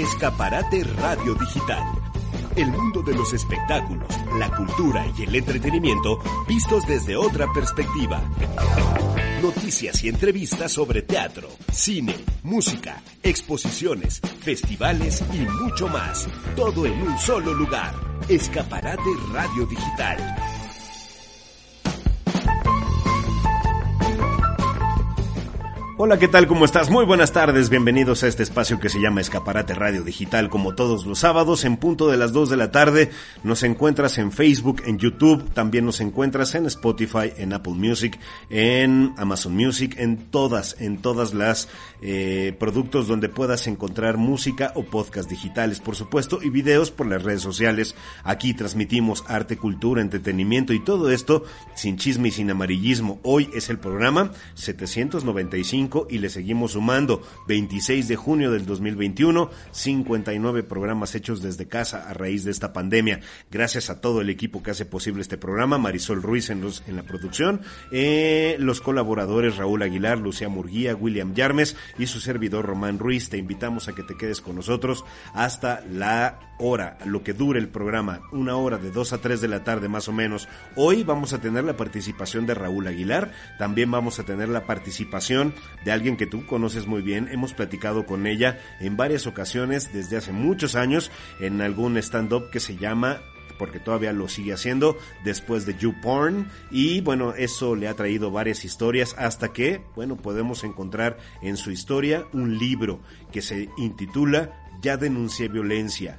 Escaparate Radio Digital. El mundo de los espectáculos, la cultura y el entretenimiento vistos desde otra perspectiva. Noticias y entrevistas sobre teatro, cine, música, exposiciones, festivales y mucho más. Todo en un solo lugar. Escaparate Radio Digital. Hola, ¿qué tal? ¿Cómo estás? Muy buenas tardes, bienvenidos a este espacio que se llama Escaparate Radio Digital, como todos los sábados, en punto de las 2 de la tarde. Nos encuentras en Facebook, en YouTube, también nos encuentras en Spotify, en Apple Music, en Amazon Music, en todas, en todas las eh, productos donde puedas encontrar música o podcast digitales, por supuesto, y videos por las redes sociales. Aquí transmitimos arte, cultura, entretenimiento y todo esto sin chisme y sin amarillismo. Hoy es el programa 795 y le seguimos sumando. 26 de junio del 2021, 59 programas hechos desde casa a raíz de esta pandemia. Gracias a todo el equipo que hace posible este programa, Marisol Ruiz en, los, en la producción, eh, los colaboradores Raúl Aguilar, Lucía Murguía, William Yarmes y su servidor Román Ruiz. Te invitamos a que te quedes con nosotros hasta la hora, lo que dure el programa, una hora de 2 a 3 de la tarde más o menos. Hoy vamos a tener la participación de Raúl Aguilar, también vamos a tener la participación de alguien que tú conoces muy bien, hemos platicado con ella en varias ocasiones desde hace muchos años en algún stand-up que se llama porque todavía lo sigue haciendo después de YouPorn. Y bueno, eso le ha traído varias historias hasta que, bueno, podemos encontrar en su historia un libro que se intitula Ya denuncié violencia,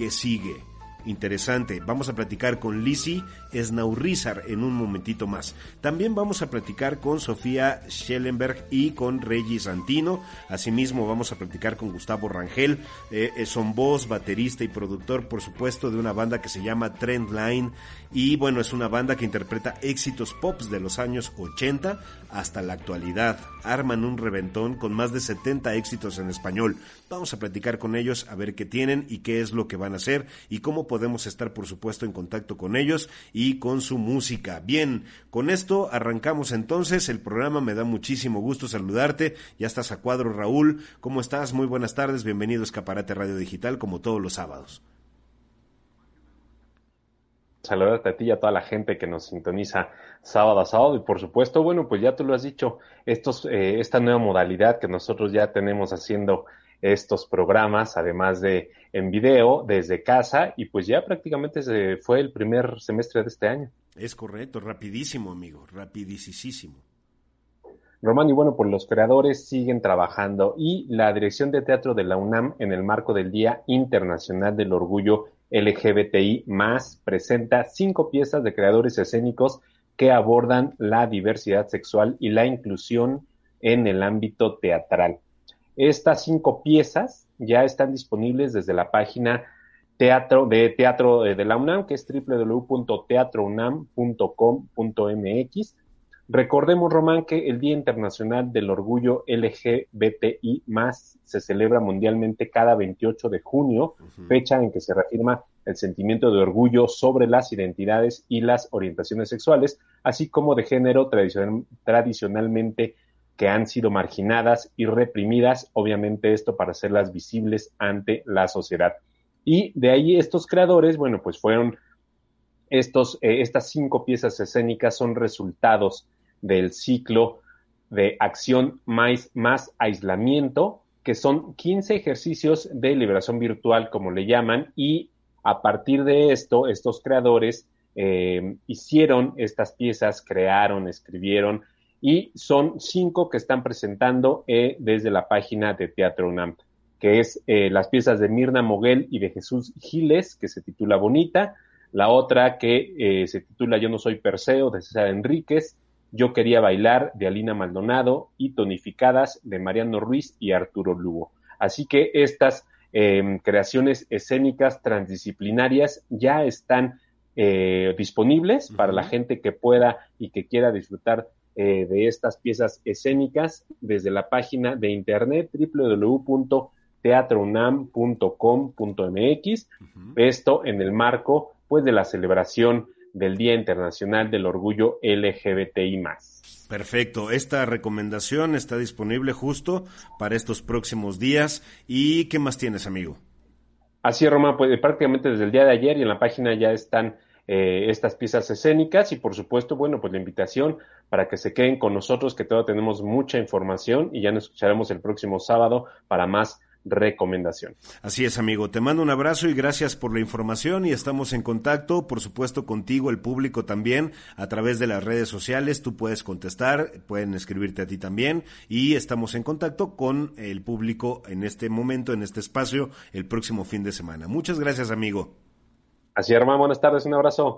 que sigue interesante. Vamos a platicar con Lizzie Snaurrizar en un momentito más. También vamos a platicar con Sofía Schellenberg y con Reggie Santino. Asimismo, vamos a platicar con Gustavo Rangel. Eh, eh, son voz, baterista y productor, por supuesto, de una banda que se llama Trendline. Y bueno, es una banda que interpreta éxitos pops de los años 80 hasta la actualidad. Arman un reventón con más de 70 éxitos en español. Vamos a platicar con ellos a ver qué tienen y qué es lo que van a hacer y cómo podemos estar, por supuesto, en contacto con ellos y con su música. Bien, con esto arrancamos entonces el programa. Me da muchísimo gusto saludarte. Ya estás a cuadro, Raúl. ¿Cómo estás? Muy buenas tardes. Bienvenido a Escaparate Radio Digital, como todos los sábados. Saludarte a ti y a toda la gente que nos sintoniza sábado a sábado. Y por supuesto, bueno, pues ya tú lo has dicho, estos, eh, esta nueva modalidad que nosotros ya tenemos haciendo estos programas, además de en video desde casa y pues ya prácticamente se fue el primer semestre de este año. Es correcto, rapidísimo amigo, rapidísimo. Román, y bueno, pues los creadores siguen trabajando y la Dirección de Teatro de la UNAM en el marco del Día Internacional del Orgullo LGBTI más presenta cinco piezas de creadores escénicos que abordan la diversidad sexual y la inclusión en el ámbito teatral. Estas cinco piezas ya están disponibles desde la página teatro de teatro de la UNAM, que es www.teatrounam.com.mx. Recordemos, Román, que el Día Internacional del Orgullo LGBTI se celebra mundialmente cada 28 de junio, fecha en que se reafirma el sentimiento de orgullo sobre las identidades y las orientaciones sexuales, así como de género tradicionalmente que han sido marginadas y reprimidas, obviamente esto para hacerlas visibles ante la sociedad. Y de ahí estos creadores, bueno, pues fueron estos, eh, estas cinco piezas escénicas son resultados del ciclo de acción más, más aislamiento, que son 15 ejercicios de liberación virtual, como le llaman, y a partir de esto, estos creadores eh, hicieron estas piezas, crearon, escribieron, y son cinco que están presentando eh, desde la página de Teatro UNAM, que es eh, las piezas de Mirna Moguel y de Jesús Giles, que se titula Bonita, la otra que eh, se titula Yo no soy Perseo, de César Enríquez, Yo quería bailar, de Alina Maldonado, y Tonificadas, de Mariano Ruiz y Arturo Lugo. Así que estas creaciones escénicas transdisciplinarias ya están disponibles para la gente que pueda y que quiera disfrutar eh, de estas piezas escénicas desde la página de internet www.teatrounam.com.mx. Esto en el marco pues de la celebración del Día Internacional del Orgullo LGBTI Perfecto, esta recomendación está disponible justo para estos próximos días. ¿Y qué más tienes, amigo? Así es, Román, pues prácticamente desde el día de ayer y en la página ya están eh, estas piezas escénicas y por supuesto, bueno, pues la invitación para que se queden con nosotros, que todavía tenemos mucha información y ya nos escucharemos el próximo sábado para más recomendación. Así es, amigo. Te mando un abrazo y gracias por la información y estamos en contacto, por supuesto, contigo, el público también, a través de las redes sociales. Tú puedes contestar, pueden escribirte a ti también y estamos en contacto con el público en este momento, en este espacio, el próximo fin de semana. Muchas gracias, amigo. Así, hermano. Buenas tardes. Un abrazo.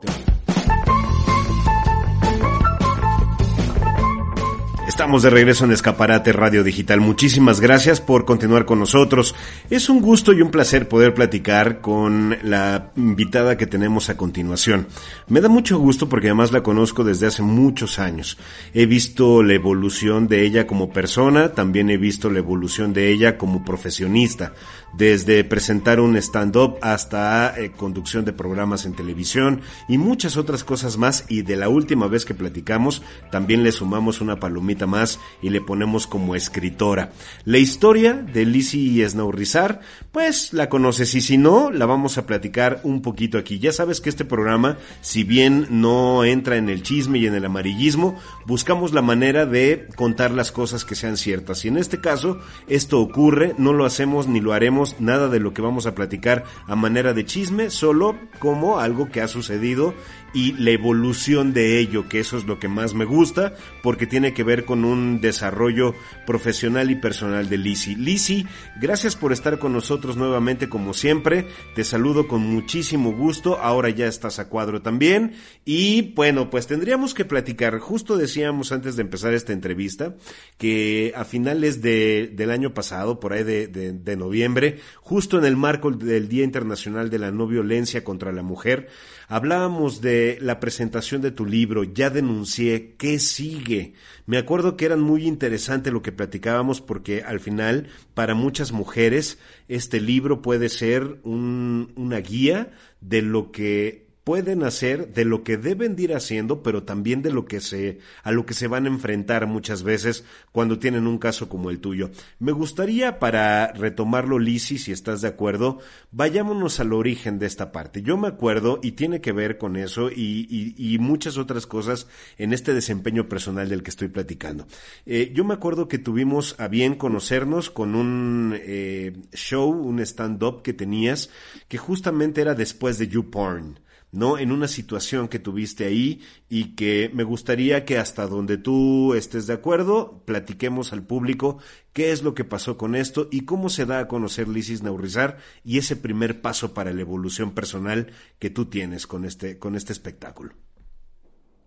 Estamos de regreso en Escaparate Radio Digital. Muchísimas gracias por continuar con nosotros. Es un gusto y un placer poder platicar con la invitada que tenemos a continuación. Me da mucho gusto porque además la conozco desde hace muchos años. He visto la evolución de ella como persona, también he visto la evolución de ella como profesionista desde presentar un stand-up hasta eh, conducción de programas en televisión y muchas otras cosas más. Y de la última vez que platicamos, también le sumamos una palomita más y le ponemos como escritora. La historia de Lizzie Esnaurizar, pues la conoces y si no, la vamos a platicar un poquito aquí. Ya sabes que este programa, si bien no entra en el chisme y en el amarillismo, buscamos la manera de contar las cosas que sean ciertas. Y en este caso, esto ocurre, no lo hacemos ni lo haremos nada de lo que vamos a platicar a manera de chisme, solo como algo que ha sucedido y la evolución de ello, que eso es lo que más me gusta, porque tiene que ver con un desarrollo profesional y personal de Lisi. Lisi, gracias por estar con nosotros nuevamente como siempre. Te saludo con muchísimo gusto. Ahora ya estás a cuadro también. Y bueno, pues tendríamos que platicar. Justo decíamos antes de empezar esta entrevista que a finales de, del año pasado, por ahí de, de noviembre, justo en el marco del Día Internacional de la No Violencia contra la Mujer, Hablábamos de la presentación de tu libro, ya denuncié, ¿qué sigue? Me acuerdo que era muy interesante lo que platicábamos porque al final, para muchas mujeres, este libro puede ser un, una guía de lo que pueden hacer, de lo que deben ir haciendo, pero también de lo que se, a lo que se van a enfrentar muchas veces cuando tienen un caso como el tuyo. Me gustaría, para retomarlo, Lisi, si estás de acuerdo, vayámonos al origen de esta parte. Yo me acuerdo, y tiene que ver con eso, y, y, muchas otras cosas en este desempeño personal del que estoy platicando. Eh, yo me acuerdo que tuvimos a bien conocernos con un eh, show, un stand-up que tenías, que justamente era después de YouPorn. ¿No? En una situación que tuviste ahí y que me gustaría que hasta donde tú estés de acuerdo, platiquemos al público qué es lo que pasó con esto y cómo se da a conocer Lisis Naurizar y ese primer paso para la evolución personal que tú tienes con este, con este espectáculo.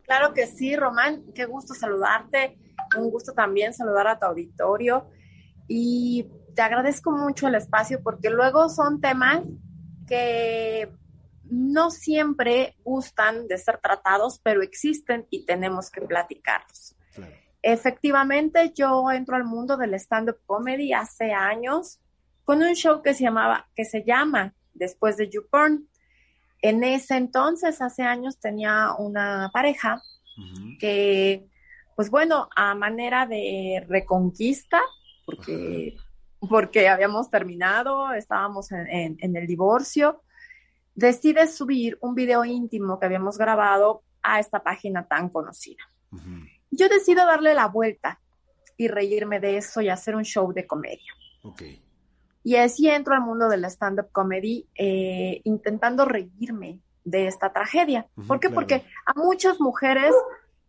Claro que sí, Román, qué gusto saludarte, un gusto también saludar a tu auditorio y te agradezco mucho el espacio porque luego son temas que no siempre gustan de ser tratados, pero existen y tenemos que platicarlos. Efectivamente, yo entro al mundo del stand-up comedy hace años con un show que se llamaba, que se llama Después de YouPorn. En ese entonces, hace años, tenía una pareja que, pues bueno, a manera de reconquista, porque, porque habíamos terminado, estábamos en el divorcio, decide subir un video íntimo que habíamos grabado a esta página tan conocida. Yo decido darle la vuelta y reírme de eso y hacer un show de comedia. Y así entro al mundo de la stand-up comedy eh, intentando reírme de esta tragedia. ¿Por qué? Porque a muchas mujeres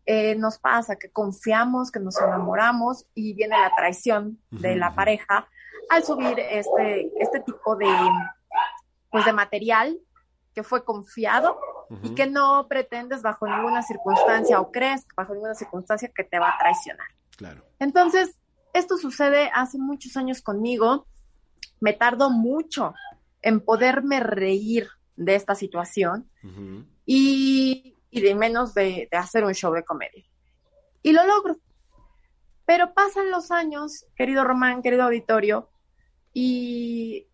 eh, nos pasa que confiamos, que nos enamoramos y viene la traición de la pareja al subir este, este tipo de, pues de material que fue confiado y que no pretendes bajo ninguna circunstancia o crees bajo ninguna circunstancia que te va a traicionar. Claro. Entonces, esto sucede hace muchos años conmigo. Me tardó mucho en poderme reír de esta situación y, de menos de, de hacer un show de comedia. Y lo logro. Pero pasan los años, querido Román, querido auditorio, y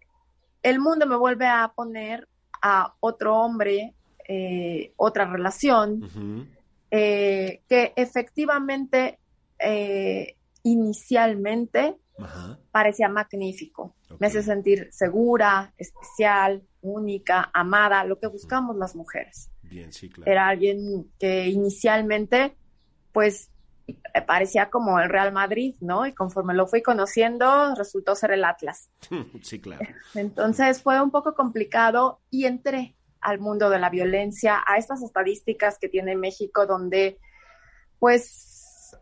el mundo me vuelve a poner a otro hombre eh, otra relación eh, que efectivamente eh, inicialmente parecía magnífico. Me hace sentir segura, especial, única, amada, lo que buscamos las mujeres. Era alguien que inicialmente, pues, parecía como el Real Madrid, ¿no? Y conforme lo fui conociendo, resultó ser el Atlas. sí, claro. Entonces fue un poco complicado y entré al mundo de la violencia, a estas estadísticas que tiene México, donde, pues,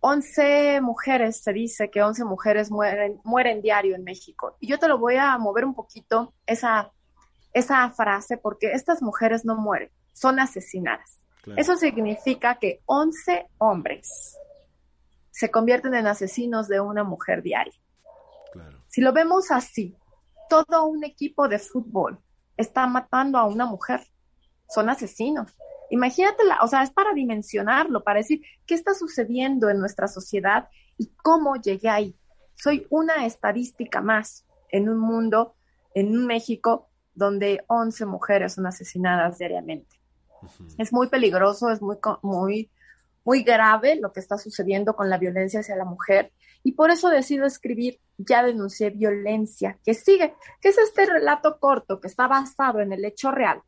11 mujeres, se dice que 11 mujeres mueren, mueren diario en México. Y yo te lo voy a mover un poquito, esa, esa frase, porque estas mujeres no mueren, son asesinadas. Eso significa que 11 hombres se convierten en asesinos de una mujer diaria. Si lo vemos así, todo un equipo de fútbol está matando a una mujer. Son asesinos. Imagínate, o sea, es para dimensionarlo, para decir qué está sucediendo en nuestra sociedad y cómo llegué ahí. Soy una estadística más en un mundo, en un México, donde 11 mujeres son asesinadas diariamente. Es muy peligroso, es muy, muy, muy grave lo que está sucediendo con la violencia hacia la mujer y por eso decido escribir Ya denuncié violencia, que sigue, que es este relato corto que está basado en el hecho real.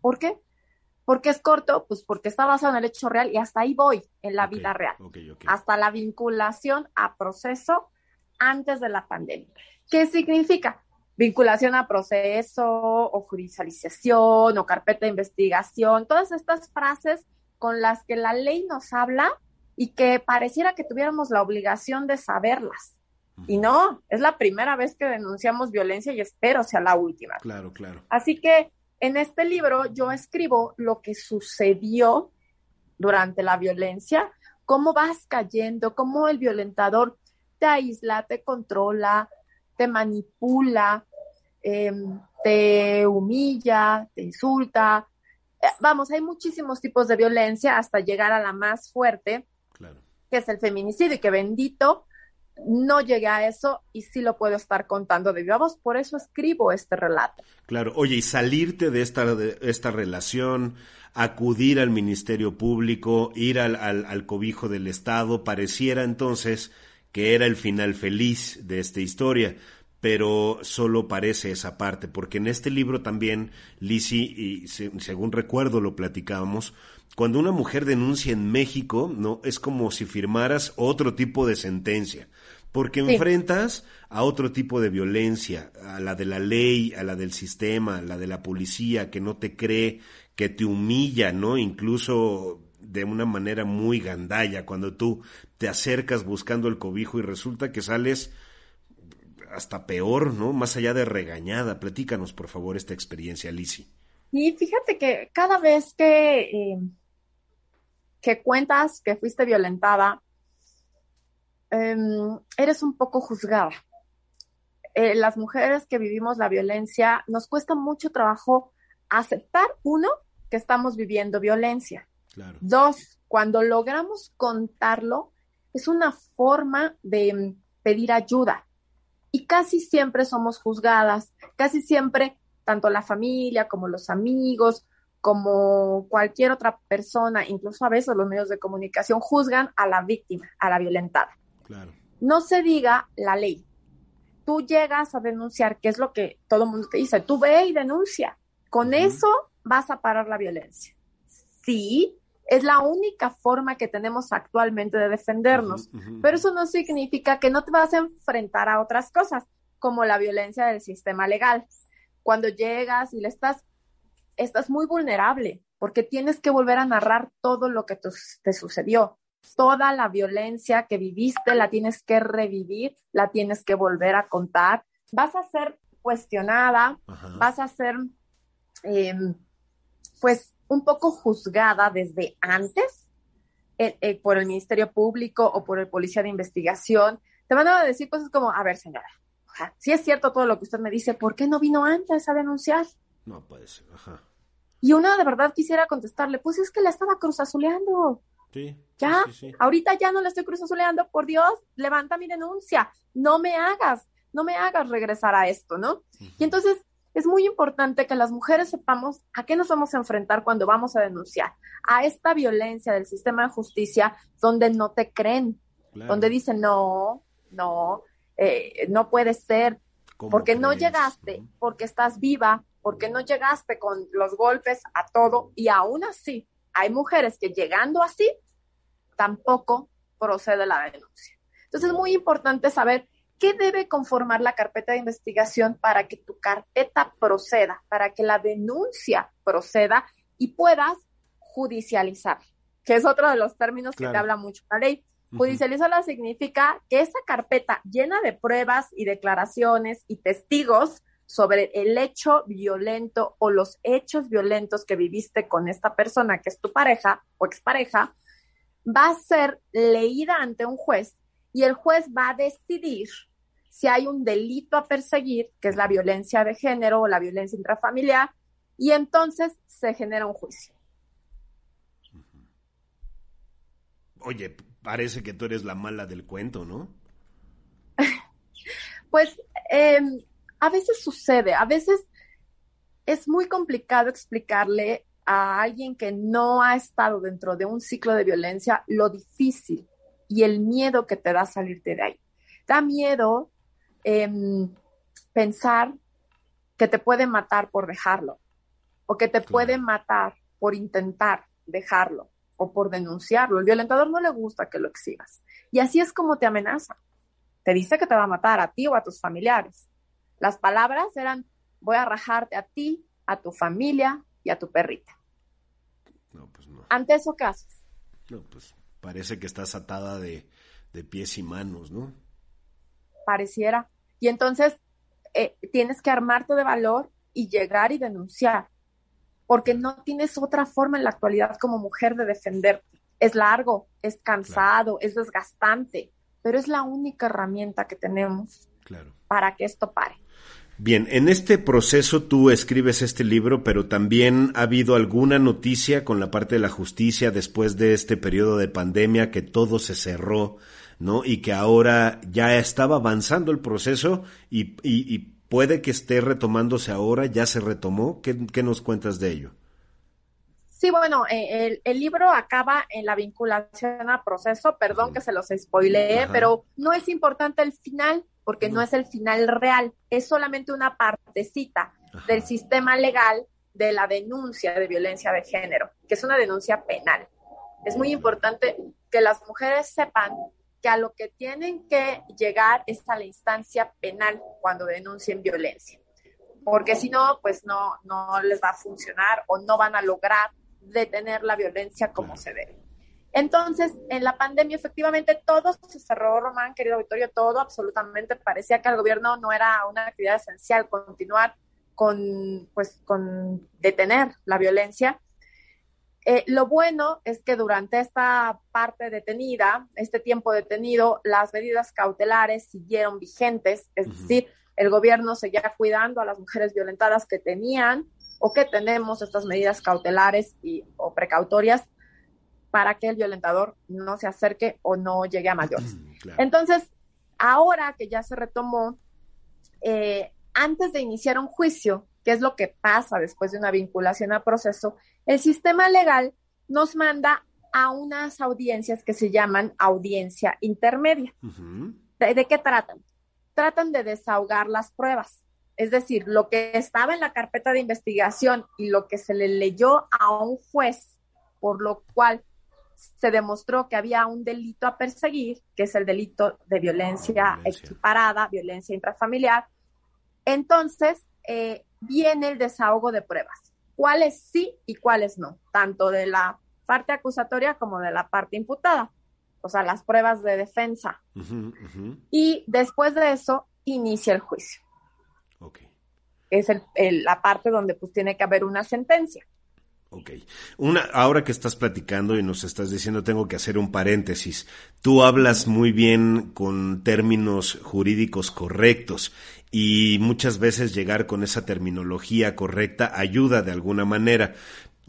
¿Por qué? ¿Por qué es corto? Pues porque está basado en el hecho real y hasta ahí voy en la vida real. Hasta la vinculación a proceso antes de la pandemia. ¿Qué significa? Vinculación a proceso o judicialización o carpeta de investigación, todas estas frases con las que la ley nos habla y que pareciera que tuviéramos la obligación de saberlas. Y no, es la primera vez que denunciamos violencia y espero sea la última. Claro, claro. Así que en este libro yo escribo lo que sucedió durante la violencia, cómo vas cayendo, cómo el violentador te aísla, te controla, te manipula, em, te humilla, te insulta. Eh, vamos, hay muchísimos tipos de violencia hasta llegar a la más fuerte, que es el feminicidio, y que bendito no llegué a eso y sí lo puedo estar contando de viva voz, por eso escribo este relato. Claro, oye, y salirte de esta, de esta relación, acudir al Ministerio Público, ir al, al, al cobijo del Estado, pareciera entonces que era el final feliz de esta historia pero solo parece esa parte, porque en este libro también, Lisi, y según recuerdo lo platicábamos, cuando una mujer denuncia en México, no es como si firmaras otro tipo de sentencia porque enfrentas a otro tipo de violencia, a la de la ley, a la del sistema, a la de la policía que no te cree, que te humilla, ¿no? Incluso de una manera muy gandalla, cuando tú te acercas buscando el cobijo y resulta que sales hasta peor, ¿no? Más allá de regañada. Platícanos, por favor, esta experiencia, Lisi. Y fíjate que cada vez que, eh, que cuentas que fuiste violentada, Em, eres un poco juzgada. Eh, las mujeres que vivimos la violencia nos cuesta mucho trabajo aceptar, uno, que estamos viviendo violencia. Dos, cuando logramos contarlo, es una forma de em, pedir ayuda. Y casi siempre somos juzgadas, casi siempre, tanto la familia como los amigos, como cualquier otra persona, incluso a veces los medios de comunicación, juzgan a la víctima, a la violentada. No se diga la ley. Tú llegas a denunciar, que es lo que todo el mundo te dice, tú ve y denuncia. Con eso vas a parar la violencia. Sí, es la única forma que tenemos actualmente de defendernos, pero eso no significa que no te vas a enfrentar a otras cosas, como la violencia del sistema legal. Cuando llegas y le estás, estás muy vulnerable, porque tienes que volver a narrar todo lo que te sucedió toda la violencia que viviste la tienes que revivir, la tienes que volver a contar. Vas a ser cuestionada, vas a ser, em, pues, un poco juzgada desde antes eh, eh, por el Ministerio Público o por el Policía de Investigación. Te van a decir cosas como, a ver, señora, si es cierto todo lo que usted me dice, ¿por qué no vino antes a denunciar? No puede ser, ajá. Y uno de verdad quisiera contestarle, pues es que la estaba cruzazuleando. Sí, ya, ahorita ya no le estoy cruzazuleando, por Dios, levanta mi denuncia, no me hagas, no me hagas regresar a esto, ¿no? Y entonces es muy importante que las mujeres sepamos a qué nos vamos a enfrentar cuando vamos a denunciar, a esta violencia del sistema de justicia donde no te creen, donde dicen, no, no, eh, no puede ser, porque no llegaste, porque estás viva, porque no llegaste con los golpes a todo y aún así hay mujeres que llegando así tampoco procede la denuncia. Entonces es muy importante saber qué debe conformar la carpeta de investigación para que tu carpeta proceda, para que la denuncia proceda y puedas judicializar, que es otro de los términos que te habla mucho la ley. Judicializarla significa que esa carpeta llena de pruebas y declaraciones y testigos sobre el hecho violento o los hechos violentos que viviste con esta persona que es tu pareja o expareja, va a ser leída ante un juez y el juez va a decidir si hay un delito a perseguir, que es la violencia de género o la violencia intrafamiliar, y entonces se genera un juicio. Oye, parece que tú eres la mala del cuento, ¿no? pues em, a veces sucede, a veces es muy complicado explicarle a alguien que no ha estado dentro de un ciclo de violencia lo difícil y el miedo que te da salirte de ahí. Da miedo em, pensar que te puede matar por dejarlo o que te puede matar por intentar dejarlo o por denunciarlo. El violentador no le gusta que lo exhibas. Y así es como te amenaza. Te dice que te va a matar a ti o a tus familiares. Las palabras eran, voy a rajarte a ti, a tu familia y a tu perrita. No, pues no. ¿Ante eso qué haces? No, pues parece que estás atada de, pies y manos, ¿no? Pareciera. Y entonces eh, tienes que armarte de valor y llegar y denunciar, porque no tienes otra forma en la actualidad como mujer de defenderte. Es largo, es cansado, es desgastante, pero es la única herramienta que tenemos para que esto pare. Bien, en este proceso tú escribes este libro, pero también ha habido alguna noticia con la parte de la justicia después de este periodo de pandemia que todo se cerró, ¿no? Y que ahora ya estaba avanzando el proceso y, y, puede que esté retomándose ahora, ya se retomó. ¿Qué, nos cuentas de ello? Sí, bueno, eh, el, libro acaba en la vinculación a proceso, perdón que se los spoileé, pero no es importante el final porque no es el final real, es solamente una partecita del sistema legal de la denuncia de violencia de género, que es una denuncia penal. Es muy importante que las mujeres sepan que a lo que tienen que llegar es a la instancia penal cuando denuncien violencia, porque si no, pues no, no les va a funcionar o no van a lograr detener la violencia como se debe. Entonces, en la pandemia, efectivamente, todo se cerró, Román, querido auditorio, todo absolutamente. Parecía que al gobierno no era una actividad esencial continuar con, pues, con detener la violencia. Eh, lo bueno es que durante esta parte detenida, este tiempo detenido, las medidas cautelares siguieron vigentes, es decir, el gobierno seguía cuidando a las mujeres violentadas que tenían o que tenemos estas medidas cautelares y, o precautorias para que el violentador no se acerque o no llegue a mayores. Entonces, ahora que ya se retomó, eh, antes de iniciar un juicio, que es lo que pasa después de una vinculación a proceso, el sistema legal nos manda a unas audiencias que se llaman audiencia intermedia. ¿De, qué tratan? Tratan de desahogar las pruebas. Es decir, lo que estaba en la carpeta de investigación y lo que se le leyó a un juez, por lo cual se demostró que había un delito a perseguir, que es el delito de violencia, equiparada, violencia intrafamiliar. Entonces, eh, viene el desahogo de pruebas. ¿Cuáles sí y cuáles no? Tanto de la parte acusatoria como de la parte imputada. O sea, las pruebas de defensa. Y después de eso, inicia el juicio. Es la parte donde pues tiene que haber una sentencia. Ok. Una, ahora que estás platicando y nos estás diciendo, tengo que hacer un paréntesis. Tú hablas muy bien con términos jurídicos correctos y muchas veces llegar con esa terminología correcta ayuda de alguna manera.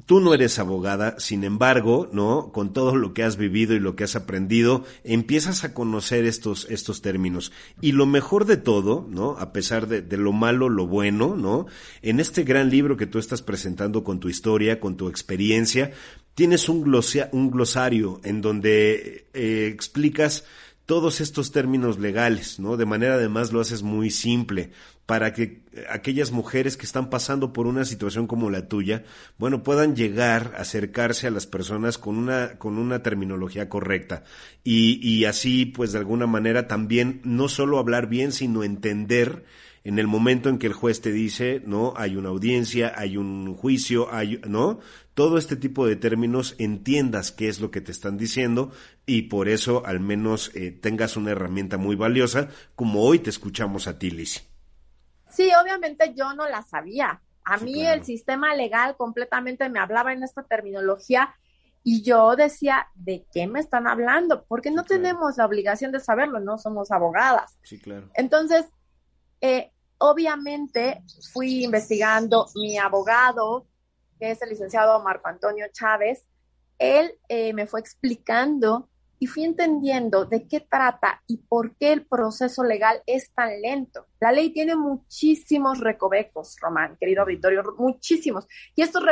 Tú no eres abogada, sin embargo, ¿no? Con todo lo que has vivido y lo que has aprendido, empiezas a conocer estos, estos términos. Y lo mejor de todo, ¿no? A pesar de, lo malo, lo bueno, ¿no? En este gran libro que tú estás presentando con tu historia, con tu experiencia, tienes un, un glosario en donde eh, explicas todos estos términos legales, ¿no? De manera además lo haces muy simple para que aquellas mujeres que están pasando por una situación como la tuya, bueno, puedan llegar acercarse a las personas con una, con una terminología correcta y, y así, pues de alguna manera también no solo hablar bien, sino entender en el momento en que el juez te dice, no, hay una audiencia, hay un juicio, hay, ¿no? Todo este tipo de términos entiendas qué es lo que te están diciendo y por eso al menos eh, tengas una herramienta muy valiosa como hoy te escuchamos a ti, Lizzie. Sí, obviamente yo no la sabía. A mí el sistema legal completamente me hablaba en esta terminología y yo decía, ¿de qué me están hablando? Porque no tenemos la obligación de saberlo, no somos abogadas. Sí, claro. Entonces, eh, obviamente fui investigando mi abogado, que es el licenciado Marco Antonio Chávez, él eh, me fue explicando y fui entendiendo de qué trata y por qué el proceso legal es tan lento. La ley tiene muchísimos recovecos, Román, querido auditorio, muchísimos. Y estos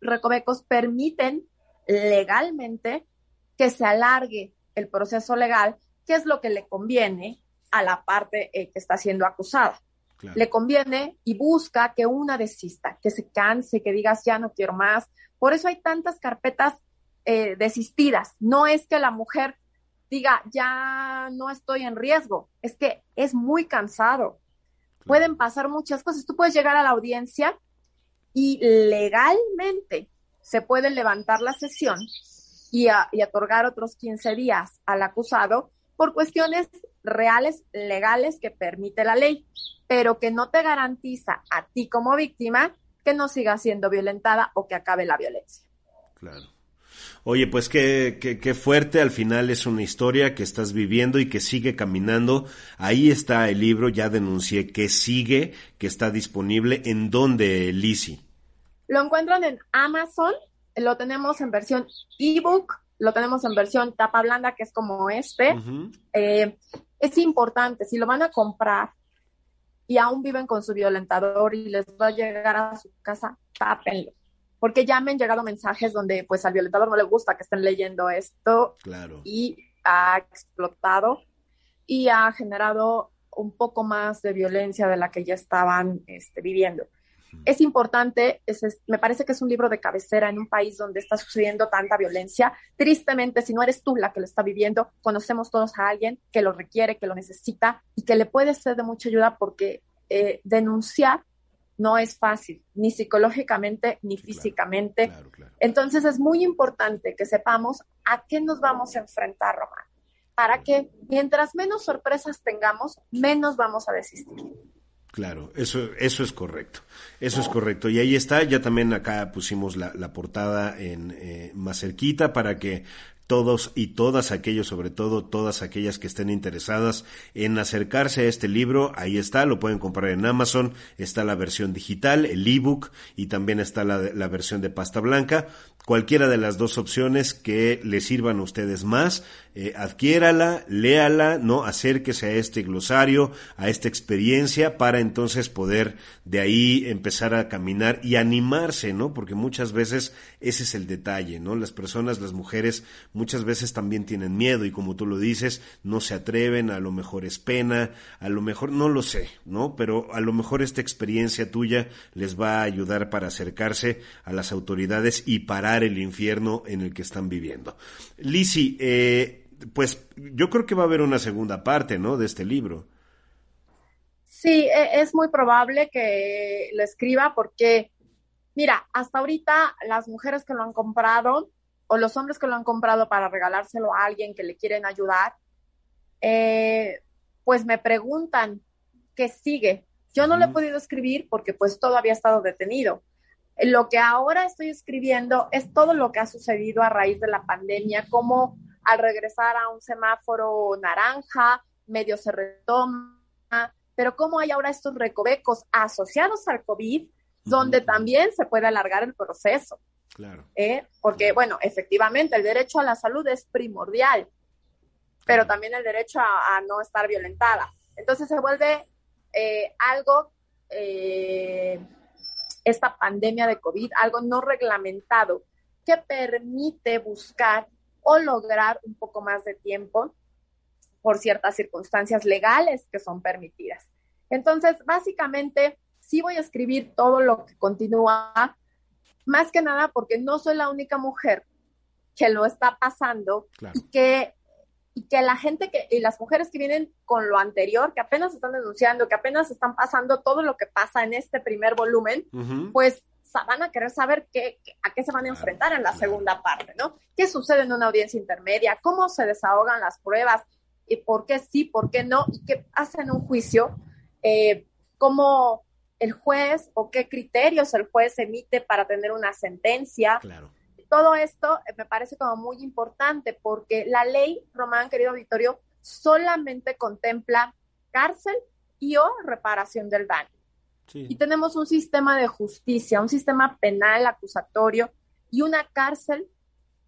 recovecos permiten legalmente que se alargue el proceso legal, que es lo que le conviene a la parte eh, que está siendo acusada. Le conviene y busca que una desista, que se canse, que digas ya no quiero más. Por eso hay tantas carpetas eh, desistidas. No es que la mujer diga ya no estoy en riesgo, es que es muy cansado. Pueden pasar muchas cosas. Tú puedes llegar a la audiencia y legalmente se puede levantar la sesión y, y otorgar otros 15 días al acusado por cuestiones reales, legales que permite la ley, pero que no te garantiza a ti como víctima que no siga siendo violentada o que acabe la violencia. Claro. Oye, pues qué, qué, fuerte, al final es una historia que estás viviendo y que sigue caminando. Ahí está el libro, ya denuncié que sigue, que está disponible. ¿En dónde, Lisi? Lo encuentran en Amazon, lo tenemos en versión ebook, lo tenemos en versión tapa blanda, que es como este. Eh, es importante, si lo van a comprar y aún viven con su violentador y les va a llegar a su casa, tápenlo. Porque ya me han llegado mensajes donde pues al violentador no le gusta que estén leyendo esto claro. y ha explotado y ha generado un poco más de violencia de la que ya estaban este, viviendo. Es importante, me parece que es un libro de cabecera en un país donde está sucediendo tanta violencia. Tristemente, si no eres tú la que lo está viviendo, conocemos todos a alguien que lo requiere, que lo necesita y que le puede ser de mucha ayuda porque eh, denunciar no es fácil, ni psicológicamente ni físicamente. Entonces es muy importante que sepamos a qué nos vamos a enfrentar, Román, para que mientras menos sorpresas tengamos, menos vamos a desistir. Claro, eso, eso es correcto. Eso es correcto. Y ahí está, ya también acá pusimos la, la portada en eh, más cerquita para que todos y todas aquellos, sobre todo todas aquellas que estén interesadas en acercarse a este libro, ahí está, lo pueden comprar en Amazon, está la versión digital, el ebook y también está la, la versión de pasta blanca. Cualquiera de las dos opciones que le sirvan a ustedes más, eh, adquiérala, léala, no acérquese a este glosario, a esta experiencia para entonces poder de ahí empezar a caminar y animarse, ¿no? Porque muchas veces ese es el detalle, ¿no? Las personas, las mujeres, muchas veces también tienen miedo y como tú lo dices, no se atreven, a lo mejor es pena, a lo mejor no lo sé, ¿no? Pero a lo mejor esta experiencia tuya les va a ayudar para acercarse a las autoridades y el infierno en el que están viviendo. Lisi, eh, pues yo creo que va a haber una segunda parte, ¿no? De este libro. Sí, e, es muy probable que lo escriba porque, mira, hasta ahorita las mujeres que lo han comprado o los hombres que lo han comprado para regalárselo a alguien que le quieren ayudar, eh, pues me preguntan qué sigue. Yo no lo he podido escribir porque pues todo había estado detenido. Lo que ahora estoy escribiendo es todo lo que ha sucedido a raíz de la pandemia, cómo al regresar a un semáforo naranja, medio se retoma, pero cómo hay ahora estos recovecos asociados al COVID, donde también se puede alargar el proceso. Claro. ¿Eh? Porque, bueno, efectivamente, el derecho a la salud es primordial, pero también el derecho a, no estar violentada. Entonces se vuelve eh, algo, eh, esta pandemia de COVID, algo no reglamentado que permite buscar o lograr un poco más de tiempo por ciertas circunstancias legales que son permitidas. Entonces, básicamente, sí voy a escribir todo lo que continúa, más que nada porque no soy la única mujer que lo está pasando y que y que la gente que y las mujeres que vienen con lo anterior, que apenas están denunciando, que apenas están pasando todo lo que pasa en este primer volumen, pues van a querer saber qué, a qué se van a enfrentar en la segunda parte, ¿no? ¿Qué sucede en una audiencia intermedia? ¿Cómo se desahogan las pruebas? ¿Y por qué sí, por qué no? ¿Y qué hacen en un juicio? Eh, ¿Cómo el juez o qué criterios el juez emite para tener una sentencia? Claro. Todo esto me parece como muy importante porque la ley, Román, querido Victorio, solamente contempla cárcel y o reparación del daño. Y tenemos un sistema de justicia, un sistema penal acusatorio y una cárcel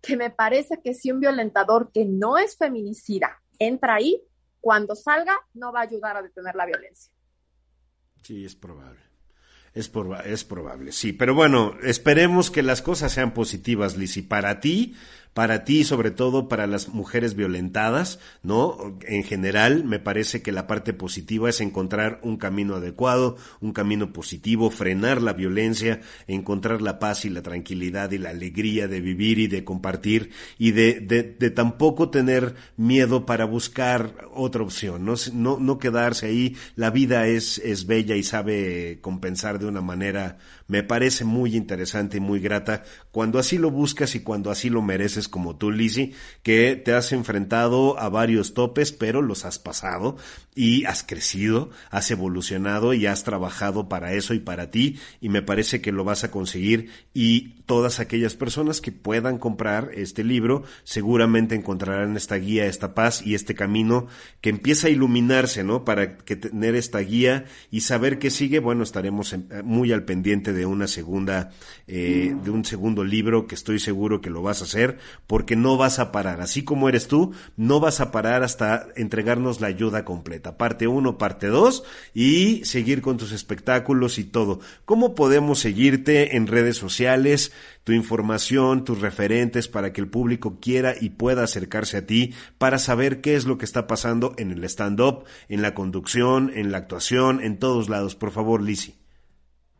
que me parece que si un violentador que no es feminicida entra ahí, cuando salga no va a ayudar a detener la violencia. Sí, es probable. Es, es probable, sí. Pero bueno, esperemos que las cosas sean positivas, Liz. para ti, para ti, sobre todo para las mujeres violentadas, ¿no? En general, me parece que la parte positiva es encontrar un camino adecuado, un camino positivo, frenar la violencia, encontrar la paz y la tranquilidad y la alegría de vivir y de compartir y de, de, de tampoco tener miedo para buscar otra opción, no, no, no quedarse ahí. La vida es, es bella y sabe compensar de una manera, me parece muy interesante y muy grata cuando así lo buscas y cuando así lo mereces como tú, Lizzie, que te has enfrentado a varios topes, pero los has pasado y has crecido, has evolucionado y has trabajado para eso y para ti y me parece que lo vas a conseguir. Y todas aquellas personas que puedan comprar este libro seguramente encontrarán esta guía, esta paz y este camino que empieza a iluminarse, ¿no? Para que tener esta guía y saber qué sigue, bueno, estaremos muy al pendiente de una segunda, eh, de un segundo libro que estoy seguro que lo vas a hacer porque no vas a parar. Así como eres tú, no vas a parar hasta entregarnos la ayuda completa. Parte 1, parte 2 y seguir con tus espectáculos y todo. ¿Cómo podemos seguirte en redes sociales? Tu información, tus referentes para que el público quiera y pueda acercarse a ti para saber qué es lo que está pasando en el stand-up, en la conducción, en la actuación, en todos lados. Por favor, Lisi.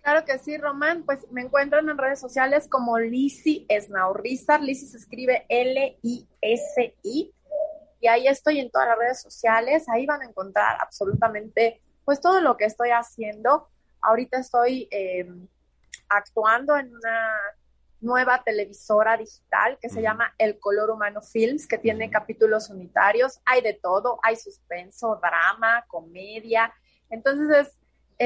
Claro que sí, Román. Pues me encuentran en redes sociales como Lisi Esnaurrizar. Lisi se escribe L-I-S-I. Y ahí estoy en todas las redes sociales. Ahí van a encontrar absolutamente pues todo lo que estoy haciendo. Ahorita estoy em, actuando en una nueva televisora digital que se llama El Color Humano Films, que tiene capítulos unitarios. Hay de todo, hay suspenso, drama, comedia. Entonces es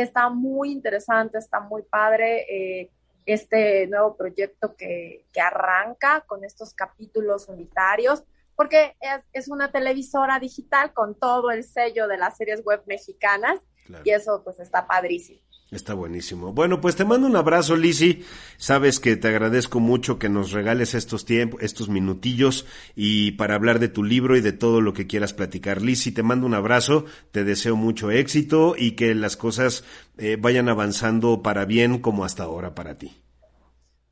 está muy interesante, está muy padre eh, este nuevo proyecto que, arranca con estos capítulos unitarios, porque es, una televisora digital con todo el sello de las series web mexicanas y eso pues está padrísimo. Está buenísimo. Bueno, pues te mando un abrazo, Lisi. Sabes que te agradezco mucho que nos regales estos tiempos, estos minutillos y para hablar de tu libro y de todo lo que quieras platicar. Lisi, te mando un abrazo, te deseo mucho éxito y que las cosas eh, vayan avanzando para bien como hasta ahora para ti.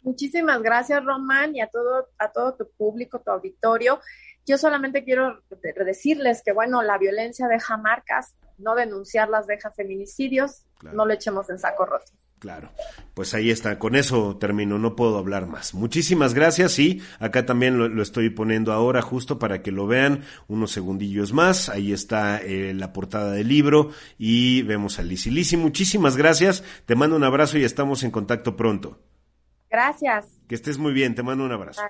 Muchísimas gracias, Román, y a todo, a todo tu público, tu auditorio. Yo solamente quiero decirles que, bueno, la violencia deja marcas, no denunciarlas deja feminicidios, no le echemos en saco roto. Claro, pues ahí está, con eso termino, no puedo hablar más. Muchísimas gracias y acá también lo, estoy poniendo ahora justo para que lo vean unos segundillos más. Ahí está eh, la portada del libro y vemos a Lisi. Lisi, muchísimas gracias, te mando un abrazo y estamos en contacto pronto. Gracias. Que estés muy bien, te mando un abrazo.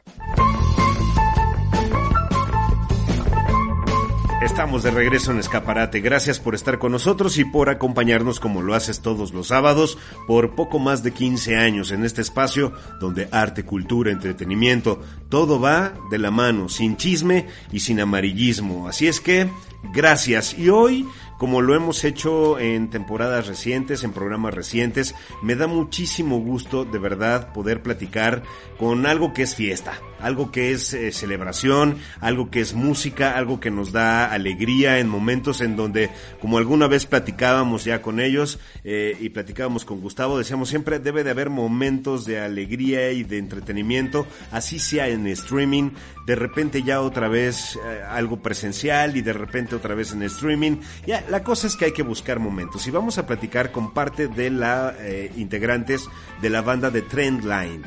Estamos de regreso en Escaparate. Gracias por estar con nosotros y por acompañarnos como lo haces todos los sábados por poco más de 15 años en este espacio donde arte, cultura, entretenimiento, todo va de la mano, sin chisme y sin amarillismo. Así es que, gracias. Y hoy como lo hemos hecho en temporadas recientes, en programas recientes. Me da muchísimo gusto, de verdad, poder platicar con algo que es fiesta, algo que es eh, celebración, algo que es música, algo que nos da alegría en momentos en donde, como alguna vez platicábamos ya con ellos eh, y platicábamos con Gustavo, decíamos siempre debe de haber momentos de alegría y de entretenimiento, así sea en streaming, de repente ya otra vez eh, algo presencial y de repente otra vez en streaming. Ya, la cosa es que hay que buscar momentos y vamos a platicar con parte de la integrantes de la banda de Trendline.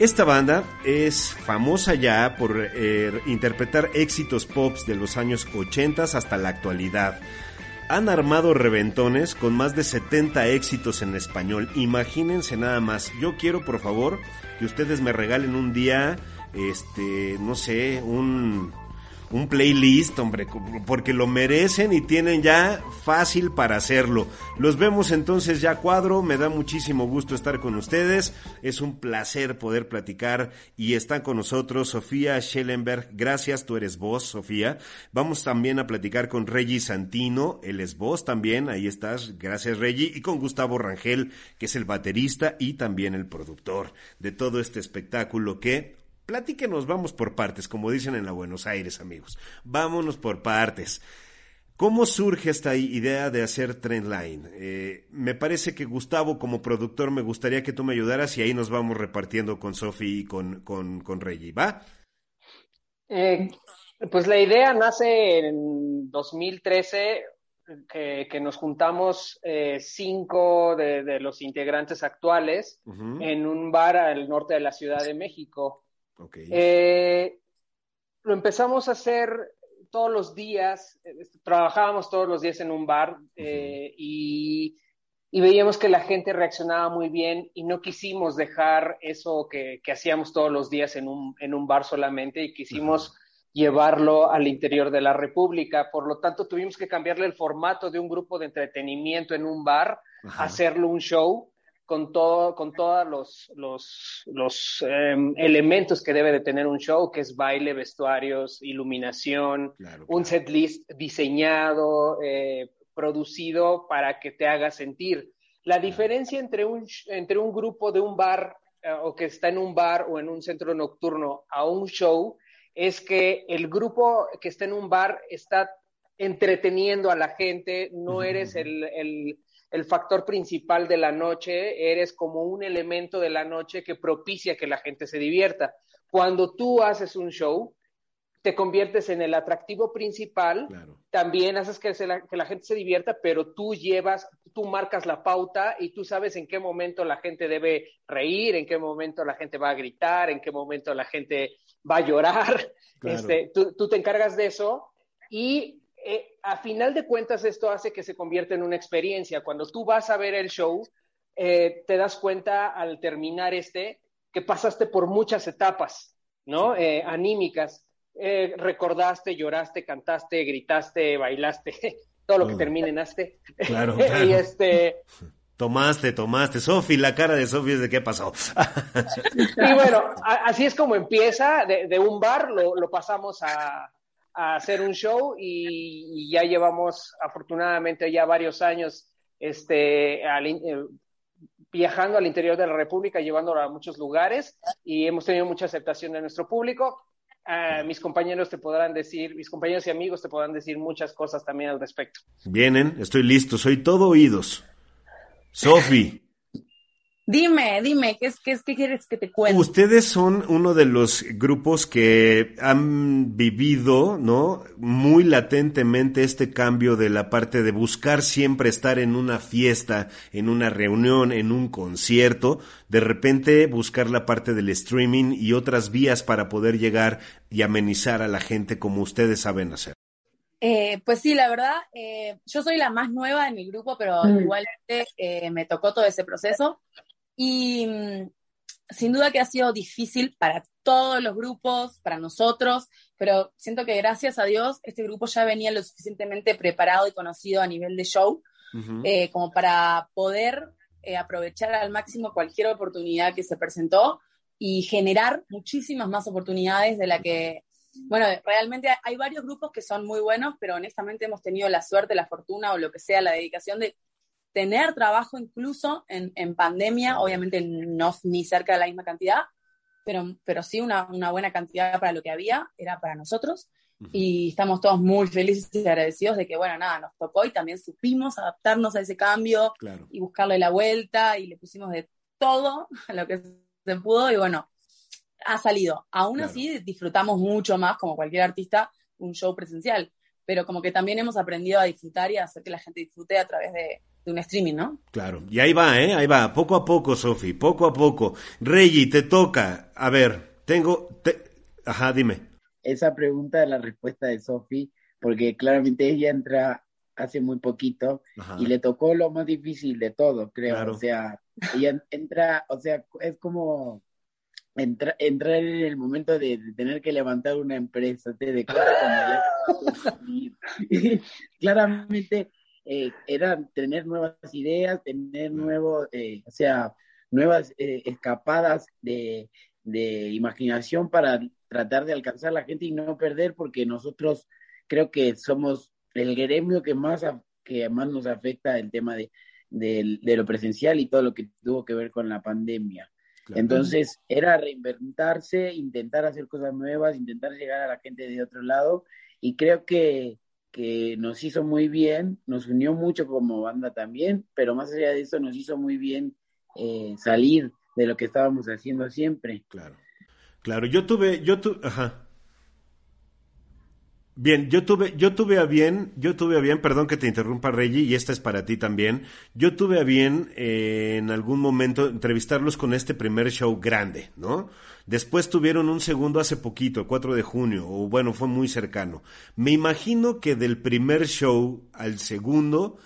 Esta banda es famosa ya por eh, interpretar éxitos pops de los años 80 hasta la actualidad. Han armado reventones con más de 70 éxitos en español. Imagínense nada más. Yo quiero, por favor, que ustedes me regalen un día, este, no sé, un un playlist, hombre, porque lo merecen y tienen ya fácil para hacerlo. Los vemos entonces ya cuadro, me da muchísimo gusto estar con ustedes, es un placer poder platicar y están con nosotros Sofía Schellenberg, gracias, tú eres vos, Sofía. Vamos también a platicar con Reggie Santino, él es vos también, ahí estás, gracias Reggie, y con Gustavo Rangel, que es el baterista y también el productor de todo este espectáculo que Platíquenos, vamos por partes, como dicen en la Buenos Aires, amigos. Vámonos por partes. ¿Cómo surge esta idea de hacer Trendline? Eh, me parece que Gustavo, como productor, me gustaría que tú me ayudaras y ahí nos vamos repartiendo con Sofi y con, con, con Reggie. ¿Va? Eh, pues la idea nace en 2013, que, que nos juntamos eh, cinco de, los integrantes actuales en un bar al norte de la Ciudad de México. Eh, lo empezamos a hacer todos los días, eh, trabajábamos todos los días en un bar eh, y, veíamos que la gente reaccionaba muy bien y no quisimos dejar eso que, hacíamos todos los días en un, en un bar solamente y quisimos llevarlo al interior de la República. Por lo tanto, tuvimos que cambiarle el formato de un grupo de entretenimiento en un bar, hacerlo un show con todo, con todos los, los, los em, elementos que debe de tener un show, que es baile, vestuarios, iluminación, un set list diseñado, eh, producido para que te haga sentir. La diferencia entre un, entre un grupo de un bar eh, o que está en un bar o en un centro nocturno a un show es que el grupo que está en un bar está entreteniendo a la gente, no eres el, el el factor principal de la noche, eres como un elemento de la noche que propicia que la gente se divierta. Cuando tú haces un show, te conviertes en el atractivo principal, también haces que, la, que, la, gente se divierta, pero tú llevas, tú marcas la pauta y tú sabes en qué momento la gente debe reír, en qué momento la gente va a gritar, en qué momento la gente va a llorar. Este, tú, tú te encargas de eso y eh, a final de cuentas esto hace que se convierta en una experiencia. Cuando tú vas a ver el show, eh, te das cuenta al terminar este que pasaste por muchas etapas, ¿no? Eh, anímicas. recordaste, lloraste, cantaste, gritaste, bailaste, todo lo que termine en aste. Claro, claro. y este... Tomaste, tomaste. Sofi, la cara de Sofi es de qué pasó. y bueno, así es como empieza. De, un bar lo pasamos a, a hacer un show y, ya llevamos afortunadamente ya varios años este, eh, viajando al interior de la República, llevándolo a muchos lugares y hemos tenido mucha aceptación de nuestro público. Ah, mis compañeros te podrán decir, mis compañeros y amigos te podrán decir muchas cosas también al respecto. Vienen, estoy listo, soy todo oídos. Sofi. Dime, dime, ¿qué, es, qué, qué quieres que te cuente? Ustedes son uno de los grupos que han vivido, ¿no? Muy latentemente este cambio de la parte de buscar siempre estar en una fiesta, en una reunión, en un concierto, de repente buscar la parte del streaming y otras vías para poder llegar y amenizar a la gente como ustedes saben hacer. Eh, pues sí, la verdad, eh, yo soy la más nueva en mi grupo, pero mm. igualmente eh, me tocó todo ese proceso. Y mm, sin duda que ha sido difícil para todos los grupos, para nosotros, pero siento que gracias a Dios este grupo ya venía lo suficientemente preparado y conocido a nivel de show eh, como para poder eh, aprovechar al máximo cualquier oportunidad que se presentó y generar muchísimas más oportunidades de la que Bueno, realmente hay varios grupos que son muy buenos, pero honestamente hemos tenido la suerte, la fortuna o lo que sea, la dedicación de tener trabajo incluso en, en pandemia, obviamente no ni cerca de la misma cantidad, pero, pero sí una, una buena cantidad para lo que había, era para nosotros. Y estamos todos muy felices y agradecidos de que, bueno, nada, nos tocó y también supimos adaptarnos a ese cambio y buscarle la vuelta y le pusimos de todo lo que se pudo y bueno, ha salido. Aún así disfrutamos mucho más, como cualquier artista, un show presencial, pero como que también hemos aprendido a disfrutar y a hacer que la gente disfrute a través de, un streaming, ¿no? Claro, y ahí va, ¿eh? Ahí va, poco a poco, Sofi, poco a poco. Reggie, te toca. A ver, tengo... Ajá, dime. Esa pregunta es la respuesta de Sofi, porque claramente ella entra hace muy poquito y le tocó lo más difícil de todo, creo. O sea, ella entra, o sea, es como entrar en el momento de, tener que levantar una empresa, te de claramente eh, era tener nuevas ideas, tener nuevos, eh, o sea, nuevas eh, escapadas de, de imaginación para tratar de alcanzar a la gente y no perder, porque nosotros creo que somos el gremio que más, que más nos afecta el tema de, de, lo presencial y todo lo que tuvo que ver con la pandemia. Entonces era reinventarse, intentar hacer cosas nuevas, intentar llegar a la gente de otro lado y creo que, que nos hizo muy bien, nos unió mucho como banda también, pero más allá de eso nos hizo muy bien eh, salir de lo que estábamos haciendo siempre. Claro, claro, yo tuve, yo tuve, ajá. Bien, yo tuve, yo tuve a bien, yo tuve a bien, perdón que te interrumpa Reggie, y esta es para ti también, yo tuve a bien eh, en algún momento entrevistarlos con este primer show grande, ¿no? Después tuvieron un segundo hace poquito, el 4 de junio, o bueno, fue muy cercano. Me imagino que del primer show al segundo,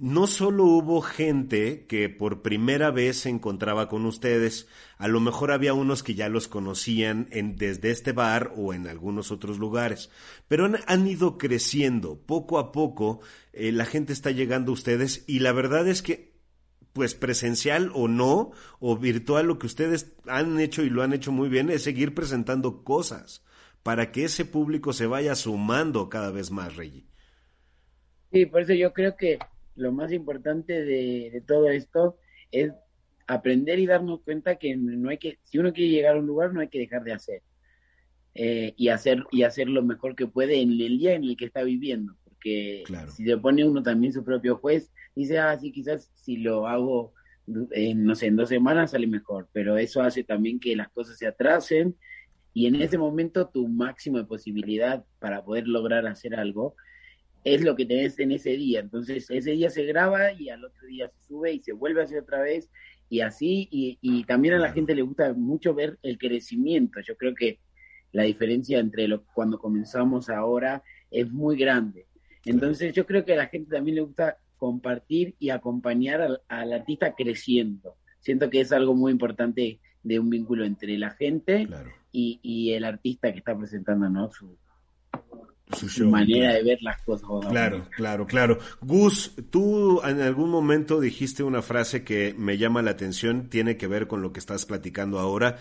no solo hubo gente que por primera vez se encontraba con ustedes, a lo mejor había unos que ya los conocían en, desde este bar o en algunos otros lugares, pero han, ido creciendo poco a poco, eh, la gente está llegando a ustedes y la verdad es que pues presencial o no, o virtual, lo que ustedes han hecho y lo han hecho muy bien es seguir presentando cosas para que ese público se vaya sumando cada vez más, Reggie. Sí, por eso yo creo que lo más importante de, todo esto es aprender y darnos cuenta que no hay que, si uno quiere llegar a un lugar, no hay que dejar de hacer. Eh, y hacer y hacer lo mejor que puede en el día en el que está viviendo. Porque si se pone uno también su propio juez, dice, ah, sí, quizás si lo hago, en, no sé, en dos semanas sale mejor. Pero eso hace también que las cosas se atrasen y en ese momento tu máximo de posibilidad para poder lograr hacer algo es lo que tenés en ese día. Entonces, ese día se graba y al otro día se sube y se vuelve a hacer otra vez y así. Y, y también a la gente le gusta mucho ver el crecimiento. Yo creo que la diferencia entre lo, cuando comenzamos ahora es muy grande. Entonces, yo creo que a la gente también le gusta compartir y acompañar al, artista creciendo. Siento que es algo muy importante de un vínculo entre la gente y, y, el artista que está presentando ¿no? su, su manera de ver las cosas. Claro, claro, claro. Gus, tú en algún momento dijiste una frase que me llama la atención, tiene que ver con lo que estás platicando ahora.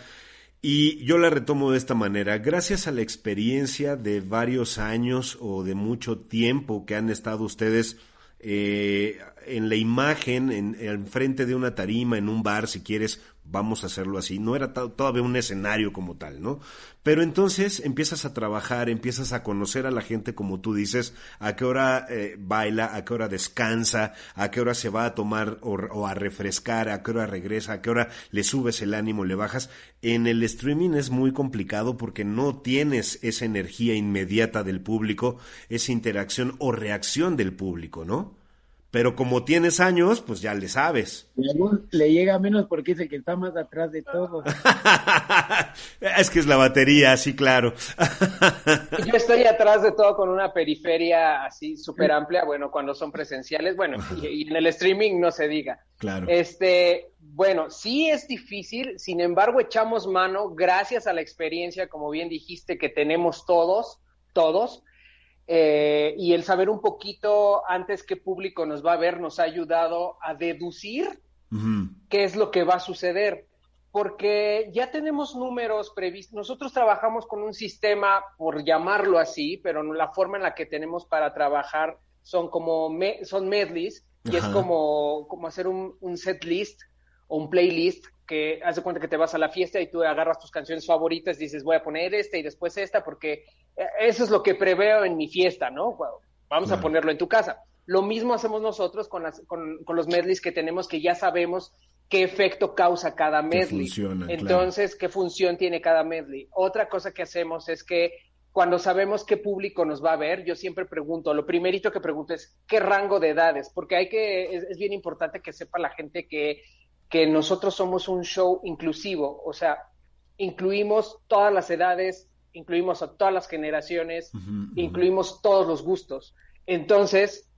Y yo la retomo de esta manera. Gracias a la experiencia de varios años o de mucho tiempo que han estado ustedes eh, en la imagen, en, en frente de una tarima, en un bar, si quieres, vamos a hacerlo así. No era todavía un escenario como tal, ¿no? Pero entonces empiezas a trabajar, empiezas a conocer a la gente, como tú dices, a qué hora eh, baila, a qué hora descansa, a qué hora se va a tomar o, a refrescar, a qué hora regresa, a qué hora le subes el ánimo, le bajas. En el streaming es muy complicado porque no tienes esa energía inmediata del público, esa interacción o reacción del público, ¿no? Pero como tienes años, pues ya le sabes. Le llega menos porque es el que está más atrás de todo. es que es la batería, sí, claro. Yo estoy atrás de todo con una periferia así súper amplia, bueno, cuando son presenciales, bueno, y, en el streaming no se diga. Claro. Este, bueno, sí es difícil, sin embargo, echamos mano gracias a la experiencia, como bien dijiste, que tenemos todos, todos eh, y el saber un poquito antes qué público nos va a ver nos ha ayudado a deducir qué es lo que va a suceder. porque ya tenemos números previstos. Nosotros trabajamos con un sistema, por llamarlo así, pero la forma en la que tenemos para trabajar son como son medleys y es como, como hacer un, un set list o un playlist que hace cuenta que te vas a la fiesta y tú agarras tus canciones favoritas y dices voy a poner esta y después esta porque eh, eso es lo que preveo en mi fiesta, ¿no? vamos a ponerlo en tu casa. Lo mismo hacemos nosotros con, las, con, con los medleys que tenemos que ya sabemos qué efecto causa cada medley. Entonces, qué función tiene cada medley. Otra cosa que hacemos es que cuando sabemos qué público nos va a ver, yo siempre pregunto, lo primerito que pregunto es qué rango de edades, porque hay que, es, bien importante que sepa la gente que, que nosotros somos un show inclusivo, o sea, incluimos todas las edades, incluimos a todas las generaciones, incluimos todos los gustos. Entonces,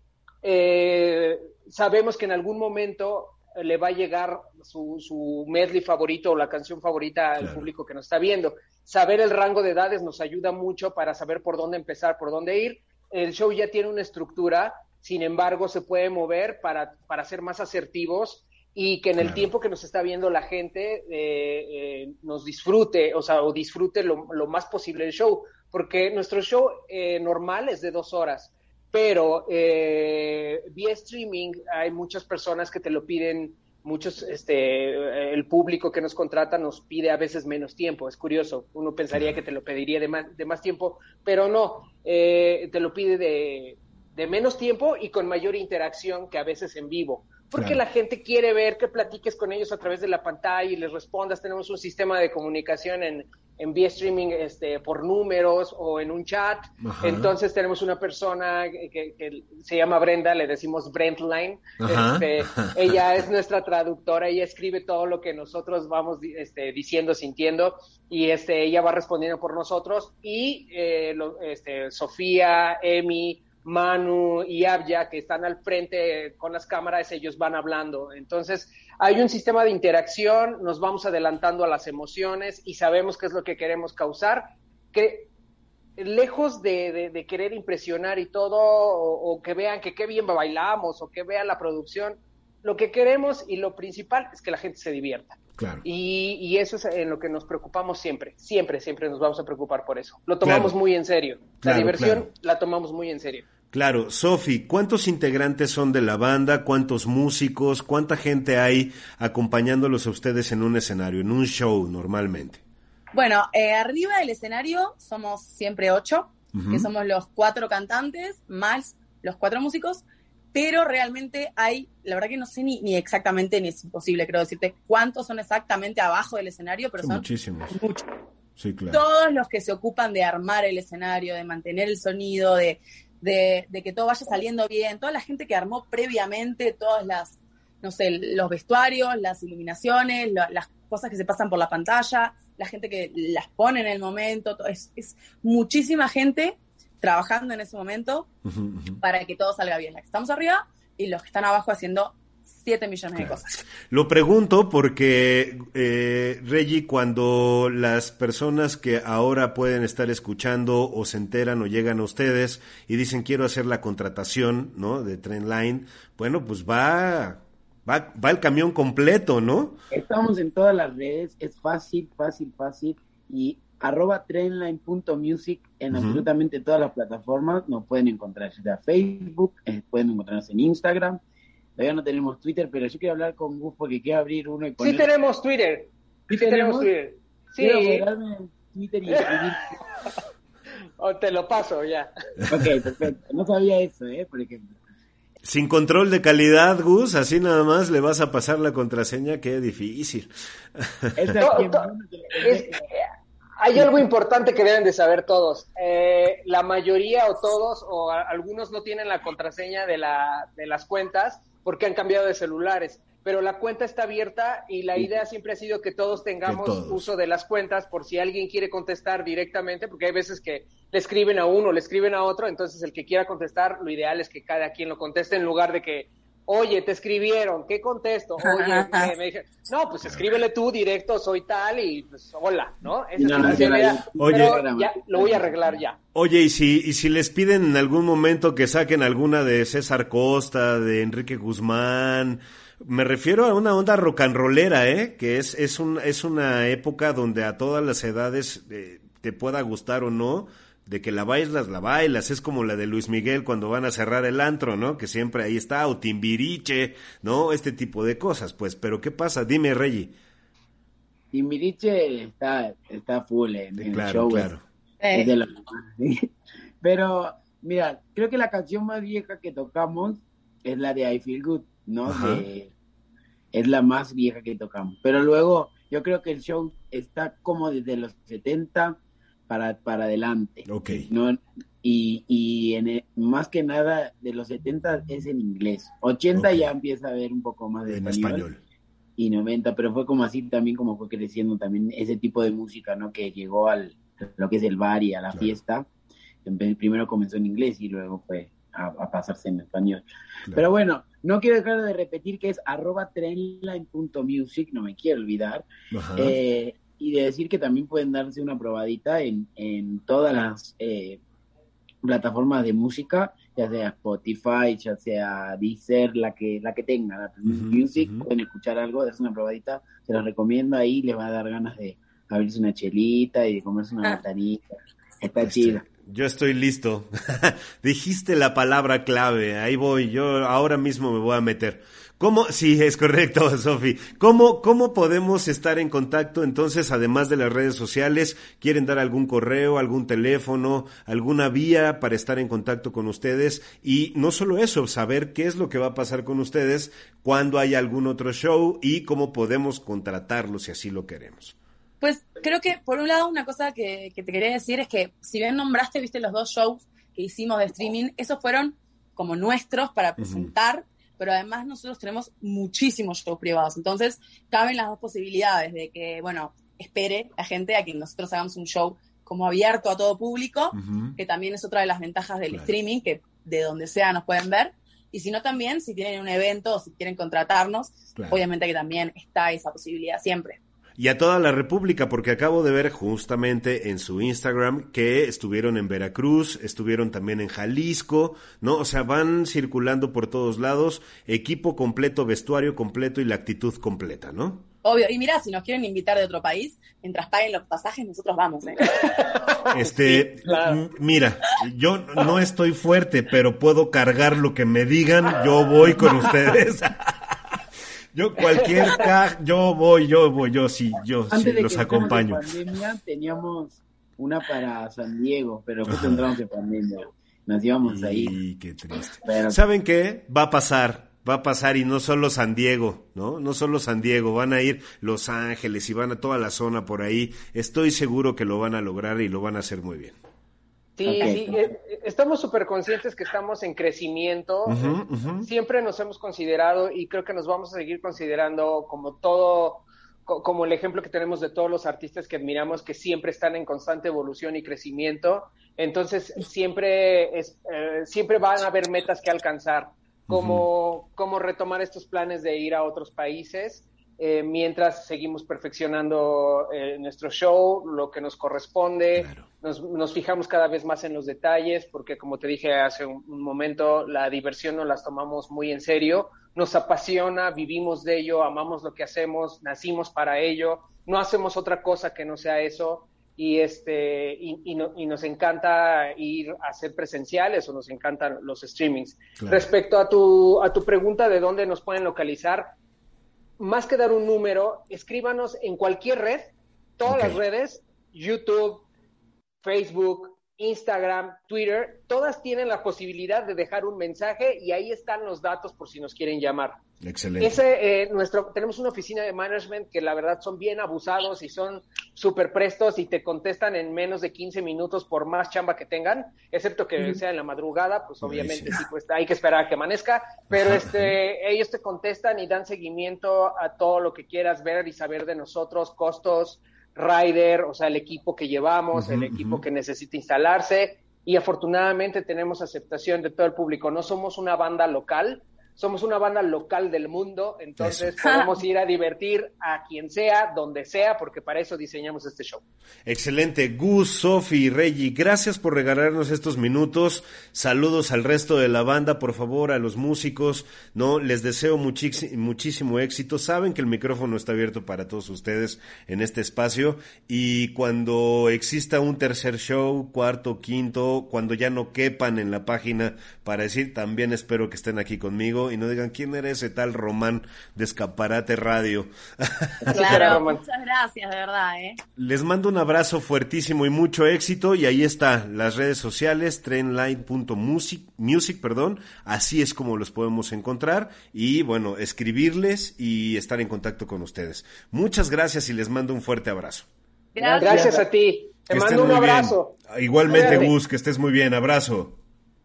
eh, sabemos que en algún momento le va a llegar su, su medley favorito o la canción favorita al público que nos está viendo. Saber el rango de edades nos ayuda mucho para saber por dónde empezar, por dónde ir. El show ya tiene una estructura, sin embargo, se puede mover para, para ser más asertivos y que en el tiempo que nos está viendo la gente eh, eh, nos disfrute, o sea, o disfrute lo, lo, más posible el show, porque nuestro show eh, normal es de dos horas pero eh, vía streaming hay muchas personas que te lo piden, muchos, este, el público que nos contrata nos pide a veces menos tiempo, es curioso, uno pensaría que te lo pediría de más, de más tiempo, pero no, eh, te lo pide de, de menos tiempo y con mayor interacción que a veces en vivo porque la gente quiere ver que platiques con ellos a través de la pantalla y les respondas. Tenemos un sistema de comunicación en, en vía streaming este, por números o en un chat. Entonces tenemos una persona que, se llama Brenda, le decimos Brentline. Este, ella es nuestra traductora, ella escribe todo lo que nosotros vamos este, diciendo, sintiendo, y este, ella va respondiendo por nosotros. Y eh, este, Sofía, Emi, Manu y Abya, que están al frente con las cámaras, ellos van hablando. Entonces, hay un sistema de interacción, nos vamos adelantando a las emociones y sabemos qué es lo que queremos causar, que lejos de, querer impresionar y todo, o, que vean que qué bien bailamos, o que vean la producción, lo que queremos y lo principal es que la gente se divierta. Y, eso es en lo que nos preocupamos siempre, siempre, siempre nos vamos a preocupar por eso. Lo tomamos muy en serio. La diversión la tomamos muy en serio. Claro, Sofi, ¿cuántos integrantes son de la banda? ¿Cuántos músicos? ¿Cuánta gente hay acompañándolos a ustedes en un escenario, en un show normalmente? Bueno, eh, arriba del escenario somos siempre ocho, que somos los cuatro cantantes más los cuatro músicos pero realmente hay, la verdad que no sé ni, ni exactamente, ni es imposible, creo decirte, cuántos son exactamente abajo del escenario, pero son, muchísimos. Muchos. Sí, claro. Todos los que se ocupan de armar el escenario, de mantener el sonido, de, de, que todo vaya saliendo bien, toda la gente que armó previamente todas las, no sé, los vestuarios, las iluminaciones, las cosas que se pasan por la pantalla, la gente que las pone en el momento, es, es muchísima gente trabajando en ese momento para que todo salga bien. estamos arriba y los que están abajo haciendo 7 millones de cosas. Lo pregunto porque, eh, Reggie, cuando las personas que ahora pueden estar escuchando o se enteran o llegan a ustedes y dicen quiero hacer la contratación ¿no? de Trendline, bueno, pues va, va, va el camión completo, ¿no? Estamos en todas las redes, es fácil, fácil, fácil y arroba trendline.music en absolutamente todas las plataformas. Nos pueden encontrar ya Facebook, eh, pueden encontrarnos en Instagram. Todavía no tenemos Twitter, pero yo quiero hablar con Gus porque quiero abrir uno y poner... Sí tenemos Twitter. Sí, tenemos Twitter. Sí. Quiero Twitter y escribir... o te lo paso ya. Ok, perfecto. No sabía eso, ¿eh? Por ejemplo. Sin control de calidad, Gus, así nada más le vas a pasar la contraseña, qué difícil. Es, hay algo importante que deben de saber todos. Eh, la mayoría o todos o algunos no tienen la contraseña de, la, de las cuentas porque han cambiado de celulares. Pero la cuenta está abierta y la idea siempre ha sido que todos tengamos uso de las cuentas por si alguien quiere contestar directamente, porque hay veces que le escriben a uno, le escriben a otro, entonces el que quiera contestar, lo ideal es que cada quien lo conteste en lugar de que Oye, te escribieron, ¿qué contesto? Oye, me, dije, no, pues escríbele tú directo, soy tal y pues hola, ¿no? Esa es la Oye, ya, lo voy a arreglar ya. Oye, y si, y si les piden en algún momento que saquen alguna de César Costa, de Enrique Guzmán, Me refiero a una onda rock and rollera, ¿eh? Que es, es, un, es una época donde a todas las edades eh, te pueda gustar o no, de que la bailas, la bailas. Es como la de Luis Miguel cuando van a cerrar el antro, ¿no? Que siempre ahí está, o Timbiriche, ¿no? Este tipo de cosas, pues. Pero ¿qué pasa? Dime, Reggie. Timbiriche está, está full en, el Claro, show. claro. Pero, mira, creo que la canción más vieja que tocamos es la de I Feel Good, ¿no? Ajá. De- es la más vieja que tocamos. Pero luego, yo creo que el show está como desde los 70 para, para adelante. Ok. ¿no? Y, y en el- más que nada, de los 70 es en inglés. 80 Ok. ya empieza a ver un poco más de En español español. y 90, pero fue como así también como fue creciendo también ese tipo de música, ¿no? Que llegó al lo que es el bar y a la Claro. fiesta. Primero comenzó en inglés y luego fue a, a pasarse en español. Claro. Pero bueno, no quiero dejar de repetir que es arroba trendline.music, no me quiero olvidar. Ajá. Eh, y de decir que también pueden darse una probadita en, en todas las eh, plataformas de música, ya sea Spotify, ya sea Deezer, la que la que tenga, la Ujú, Music, ujú. pueden escuchar algo, darse una probadita, se los recomiendo ahí, les va a dar ganas de abrirse una chelita y de comerse una Ah. botanita. Está Este, chido. Yo estoy listo. Dijiste la palabra clave. Ahí voy. Yo ahora mismo me voy a meter. ¿Cómo? Sí, es correcto, Sofi. ¿Cómo, ¿Cómo podemos estar en contacto entonces, además de las redes sociales? ¿Quieren dar algún correo, algún teléfono, alguna vía para estar en contacto con ustedes? Y no solo eso, saber qué es lo que va a pasar con ustedes cuando hay algún otro show y cómo podemos contratarlos si así lo queremos. Pues creo que, por un lado, una cosa que, que te quería decir es que, si bien nombraste, viste, los dos shows que hicimos de streaming, esos fueron como nuestros para presentar, pero además nosotros tenemos muchísimos shows privados. Entonces, caben las dos posibilidades de que, bueno, espere la gente a que nosotros hagamos un show como abierto a todo público, que también es otra de las ventajas del Claro. streaming, que de donde sea nos pueden ver. Y si no, también, si tienen un evento o si quieren contratarnos, Claro. obviamente que también está esa posibilidad siempre. Y a toda la República, porque acabo de ver justamente en su Instagram que estuvieron en Veracruz, estuvieron también en Jalisco, ¿no? O sea, van circulando por todos lados, equipo completo, vestuario completo y la actitud completa, ¿no? Obvio, y mira, si nos quieren invitar de otro país, mientras paguen los pasajes, nosotros vamos, ¿eh? Este, Sí, claro. m- mira, yo no estoy fuerte, pero puedo cargar lo que me digan, yo voy con ustedes. Yo cualquier ca yo voy, yo voy, yo sí, yo sí, de los que acompaño. en pandemia, teníamos una para San Diego, pero justo entramos en pandemia. Nos íbamos ahí. Y qué triste. Pero ¿Saben qué? Va a pasar, va a pasar y no solo San Diego, ¿no? No solo San Diego, van a ir Los Ángeles y van a toda la zona por ahí. Estoy seguro que lo van a lograr y lo van a hacer muy bien. Sí, sí, estamos súper conscientes que estamos en crecimiento. Siempre nos hemos considerado y creo que nos vamos a seguir considerando como todo, co- como el ejemplo que tenemos de todos los artistas que admiramos, que siempre están en constante evolución y crecimiento. Entonces, siempre, es, eh, siempre van a haber metas que alcanzar, como, como retomar estos planes de ir a otros países. Eh, mientras seguimos perfeccionando eh, nuestro show, lo que nos corresponde, Claro. nos, nos fijamos cada vez más en los detalles, porque como te dije hace un, un momento, la diversión nos las tomamos muy en serio, nos apasiona, vivimos de ello, amamos lo que hacemos, nacimos para ello, no hacemos otra cosa que no sea eso. Y, este, y, y no- y nos encanta ir a hacer presenciales o nos encantan los streamings. Claro. Respecto a tu, a tu pregunta de dónde nos pueden localizar, más que dar un número, escríbanos en cualquier red, todas las redes, YouTube, Facebook, Instagram, Twitter, todas tienen la posibilidad de dejar un mensaje y ahí están los datos por si nos quieren llamar. Excelente. Ese, eh, nuestro, tenemos una oficina de management que la verdad son bien abusados y son súper prestos y te contestan en menos de 15 minutos por más chamba que tengan, excepto que sea en la madrugada, pues obviamente sí, pues hay que esperar a que amanezca, pero este, ellos te contestan y dan seguimiento a todo lo que quieras ver y saber de nosotros, costos, rider, o sea, el equipo que llevamos, el equipo que necesita instalarse y afortunadamente tenemos aceptación de todo el público. No somos una banda local, somos una banda local del mundo, entonces podemos ir a divertir a quien sea, donde sea, porque para eso diseñamos este show. Excelente. Gus, Sofi, Reggie, gracias por regalarnos estos minutos. Saludos al resto de la banda, por favor, a los músicos. No, les deseo muchísimo éxito. Saben que el micrófono está abierto para todos ustedes en este espacio y cuando exista un tercer show, cuarto, quinto, cuando ya no quepan en la página para decir, también espero que estén aquí conmigo y no digan quién era ese tal Román de Escaparate Radio. Claro, muchas gracias, de verdad. ¿eh? Les mando un abrazo fuertísimo y mucho éxito y ahí está las redes sociales trendline.music, music, perdón, así es como los podemos encontrar y bueno, escribirles y estar en contacto con ustedes. Muchas gracias y les mando un fuerte abrazo. Gracias, a ti. Te mando un abrazo. Igualmente, Gus, que estés muy bien. Abrazo.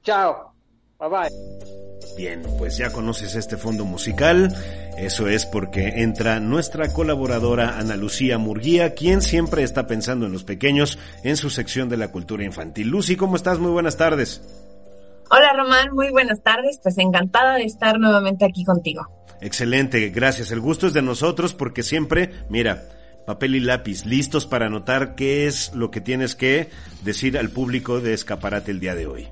Chao. Bye bye. Bien, pues ya conoces este fondo musical. Eso es porque entra nuestra colaboradora Ana Lucía Murguía, quien siempre está pensando en los pequeños en su sección de la cultura infantil. Lucy, ¿cómo estás? Muy buenas tardes. Hola Román, muy buenas tardes. Pues encantada de estar nuevamente aquí contigo. Excelente, gracias. El gusto es de nosotros porque siempre, mira, papel y lápiz, listos para anotar qué es lo que tienes que decir al público de Escaparate el día de hoy.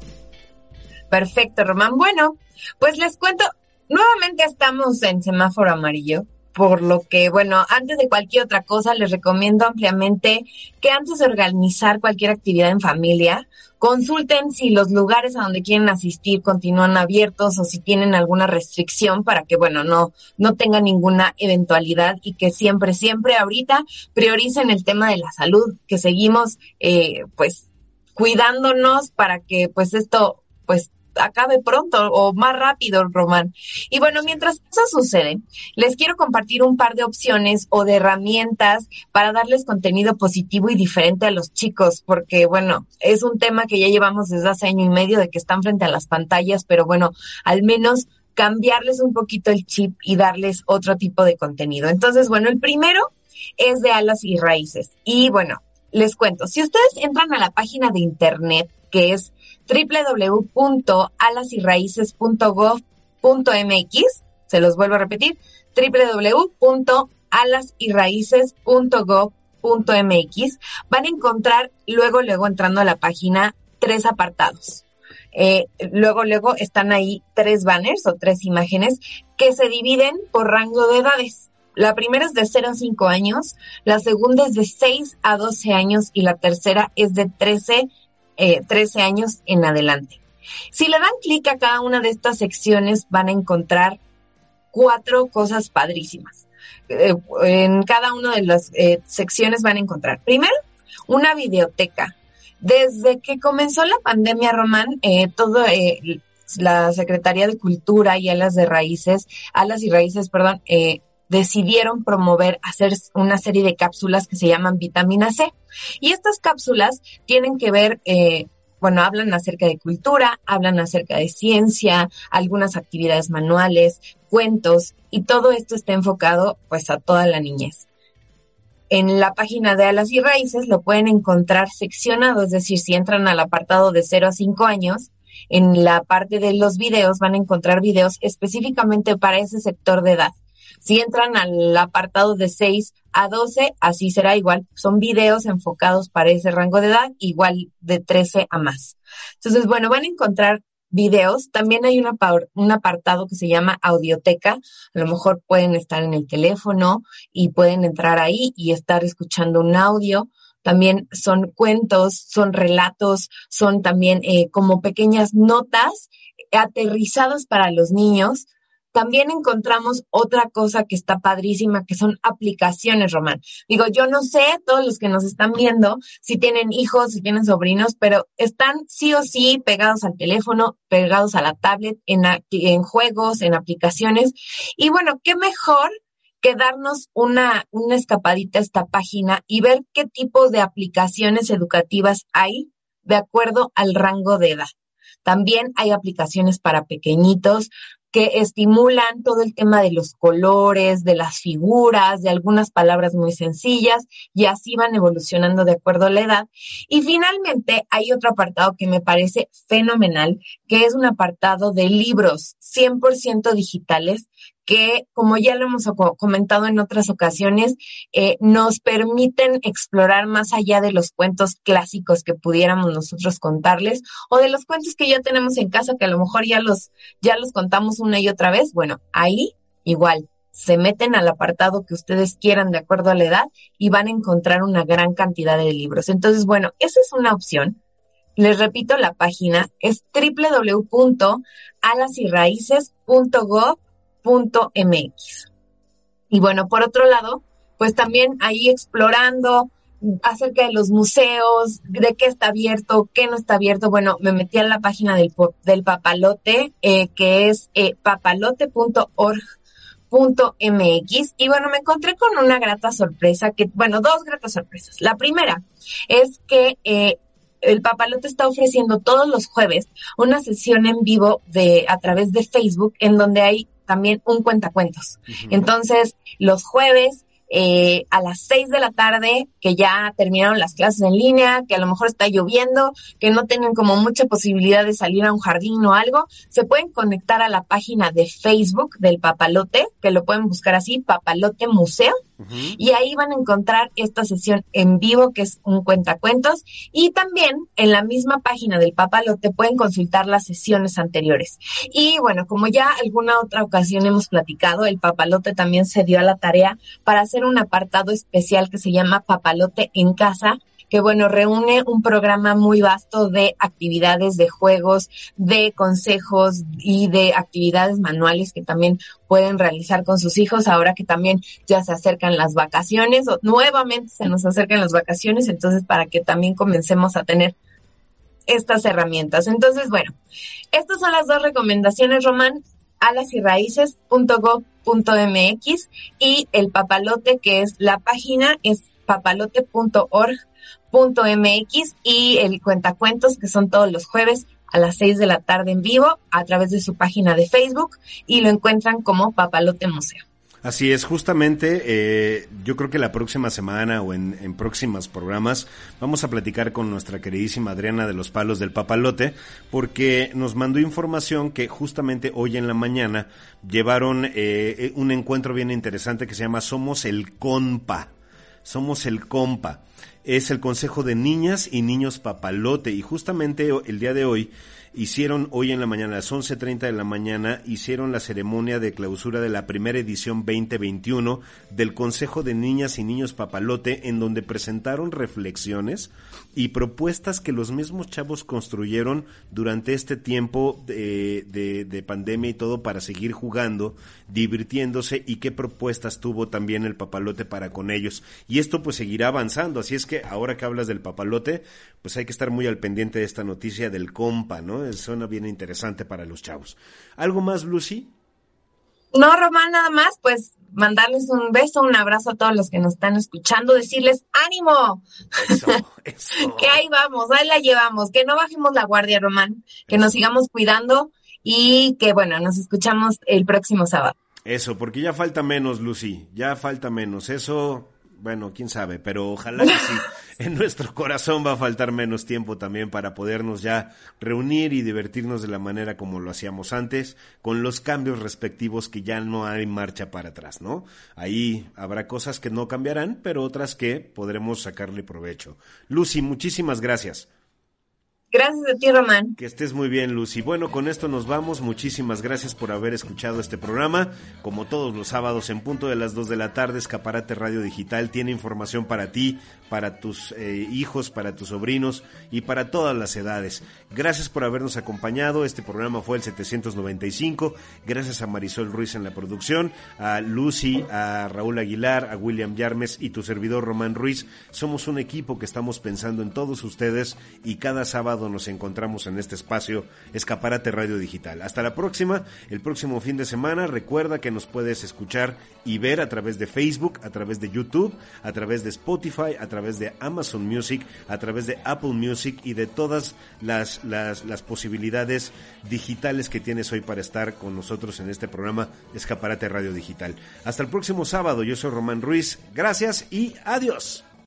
Perfecto, Román. Bueno, pues les cuento, nuevamente estamos en semáforo amarillo, por lo que, bueno, antes de cualquier otra cosa, les recomiendo ampliamente que antes de organizar cualquier actividad en familia, consulten si los lugares a donde quieren asistir continúan abiertos o si tienen alguna restricción para que, bueno, no, no tengan ninguna eventualidad y que siempre, siempre ahorita prioricen el tema de la salud, que seguimos, eh, pues, cuidándonos para que, pues, esto, pues, acabe pronto o más rápido, Román. Y bueno, mientras eso sucede, les quiero compartir un par de opciones o de herramientas para darles contenido positivo y diferente a los chicos, porque bueno, es un tema que ya llevamos desde hace año y medio de que están frente a las pantallas, pero bueno, al menos cambiarles un poquito el chip y darles otro tipo de contenido. Entonces, bueno, el primero es de alas y raíces. Y bueno, les cuento, si ustedes entran a la página de internet que es www.alasyraíces.gov.mx, se los vuelvo a repetir, www.alasyraíces.gov.mx, van a encontrar luego, luego entrando a la página tres apartados. Eh, luego, luego están ahí tres banners o tres imágenes que se dividen por rango de edades. La primera es de 0 a 5 años, la segunda es de 6 a 12 años y la tercera es de 13 eh, 13 años en adelante. Si le dan clic a cada una de estas secciones, van a encontrar cuatro cosas padrísimas. Eh, en cada una de las eh, secciones van a encontrar, primero, una videoteca. Desde que comenzó la pandemia, Román, eh, todo la Secretaría de Cultura y Alas de Raíces, Alas y Raíces, perdón, decidieron promover hacer una serie de cápsulas que se llaman vitamina C. Y estas cápsulas tienen que ver, eh, bueno, hablan acerca de cultura, hablan acerca de ciencia, algunas actividades manuales, cuentos, y todo esto está enfocado pues a toda la niñez. En la página de Alas y Raíces lo pueden encontrar seccionado, es decir, si entran al apartado de 0 a 5 años, en la parte de los videos van a encontrar videos específicamente para ese sector de edad. Si entran al apartado de 6 a 12, así será igual. Son videos enfocados para ese rango de edad, igual de 13 a más. Entonces, bueno, van a encontrar videos. También hay un apartado que se llama audioteca. A lo mejor pueden estar en el teléfono y pueden entrar ahí y estar escuchando un audio. También son cuentos, son relatos, son también eh, como pequeñas notas aterrizadas para los niños también encontramos otra cosa que está padrísima, que son aplicaciones, Román. Digo, yo no sé, todos los que nos están viendo, si tienen hijos, si tienen sobrinos, pero están sí o sí pegados al teléfono, pegados a la tablet, en, en juegos, en aplicaciones. Y bueno, qué mejor que darnos una, una escapadita a esta página y ver qué tipo de aplicaciones educativas hay de acuerdo al rango de edad. También hay aplicaciones para pequeñitos, que estimulan todo el tema de los colores, de las figuras, de algunas palabras muy sencillas y así van evolucionando de acuerdo a la edad. Y finalmente hay otro apartado que me parece fenomenal, que es un apartado de libros 100% digitales que, como ya lo hemos comentado en otras ocasiones, eh, nos permiten explorar más allá de los cuentos clásicos que pudiéramos nosotros contarles o de los cuentos que ya tenemos en casa que a lo mejor ya los, ya los contamos una y otra vez. Bueno, ahí igual se meten al apartado que ustedes quieran de acuerdo a la edad y van a encontrar una gran cantidad de libros. Entonces, bueno, esa es una opción. Les repito, la página es www.alasyraíces.gov mx Y bueno, por otro lado, pues también ahí explorando acerca de los museos, de qué está abierto, qué no está abierto. Bueno, me metí a la página del, del papalote, eh, que es eh, papalote.org.mx y bueno, me encontré con una grata sorpresa, que bueno, dos gratas sorpresas. La primera es que eh, el Papalote está ofreciendo todos los jueves una sesión en vivo de a través de Facebook en donde hay también un cuentacuentos. Entonces, los jueves eh, a las seis de la tarde, que ya terminaron las clases en línea, que a lo mejor está lloviendo, que no tienen como mucha posibilidad de salir a un jardín o algo, se pueden conectar a la página de Facebook del Papalote, que lo pueden buscar así, Papalote Museo, y ahí van a encontrar esta sesión en vivo, que es un cuentacuentos, y también en la misma página del Papalote pueden consultar las sesiones anteriores. Y bueno, como ya alguna otra ocasión hemos platicado, el Papalote también se dio a la tarea para hacer un apartado especial que se llama Papalote en casa, que bueno, reúne un programa muy vasto de actividades, de juegos, de consejos y de actividades manuales que también pueden realizar con sus hijos ahora que también ya se acercan las vacaciones o nuevamente se nos acercan las vacaciones, entonces para que también comencemos a tener estas herramientas. Entonces, bueno, estas son las dos recomendaciones, Román, alas y el papalote, que es la página, es papalote.org .mx y el Cuentacuentos, que son todos los jueves a las 6 de la tarde en vivo a través de su página de Facebook y lo encuentran como Papalote Museo. Así es, justamente eh, yo creo que la próxima semana o en, en, próximos programas vamos a platicar con nuestra queridísima Adriana de los Palos del Papalote porque nos mandó información que justamente hoy en la mañana llevaron eh, un encuentro bien interesante que se llama Somos el Compa. Somos el Compa es el Consejo de Niñas y Niños Papalote y justamente el día de hoy hicieron hoy en la mañana, a las 11.30 de la mañana, hicieron la ceremonia de clausura de la primera edición 2021 del Consejo de Niñas y Niños Papalote, en donde presentaron reflexiones y propuestas que los mismos chavos construyeron durante este tiempo de, de, pandemia y todo para seguir jugando, divirtiéndose y qué propuestas tuvo también el papalote para con ellos. Y esto pues seguirá avanzando, así es que ahora que hablas del papalote, pues hay que estar muy al pendiente de esta noticia del compa, ¿no? Suena bien interesante para los chavos. ¿Algo más, Lucy? No, Román, nada más, pues mandarles un beso, un abrazo a todos los que nos están escuchando, decirles ánimo, que ahí vamos, ahí la llevamos, que no bajemos la guardia, Román, que nos sigamos cuidando y que bueno, nos escuchamos el próximo sábado. Eso, porque ya falta menos, Lucy, ya falta menos. Eso bueno, quién sabe, pero ojalá que sí. En nuestro corazón va a faltar menos tiempo también para podernos ya reunir y divertirnos de la manera como lo hacíamos antes, con los cambios respectivos que ya no hay marcha para atrás, ¿no? Ahí habrá cosas que no cambiarán, pero otras que podremos sacarle provecho. Lucy, muchísimas gracias. Gracias a ti, Román. Que estés muy bien, Lucy. Bueno, con esto nos vamos. Muchísimas gracias por haber escuchado este programa. Como todos los sábados, en punto de las 2 de la tarde, Escaparate Radio Digital tiene información para ti, para tus eh, hijos, para tus sobrinos y para todas las edades. Gracias por habernos acompañado. Este programa fue el 795. Gracias a Marisol Ruiz en la producción, a Lucy, a Raúl Aguilar, a William Yarmes y tu servidor Román Ruiz. Somos un equipo que estamos pensando en todos ustedes y cada sábado nos encontramos en este espacio Escaparate Radio Digital. Hasta la próxima, el próximo fin de semana. Recuerda que nos puedes escuchar y ver a través de Facebook, a través de YouTube, a través de Spotify, a través de Amazon Music, a través de Apple Music y de todas las, las, las posibilidades digitales que tienes hoy para estar con nosotros en este programa Escaparate Radio Digital. Hasta el próximo sábado, yo soy Román Ruiz. Gracias y adiós.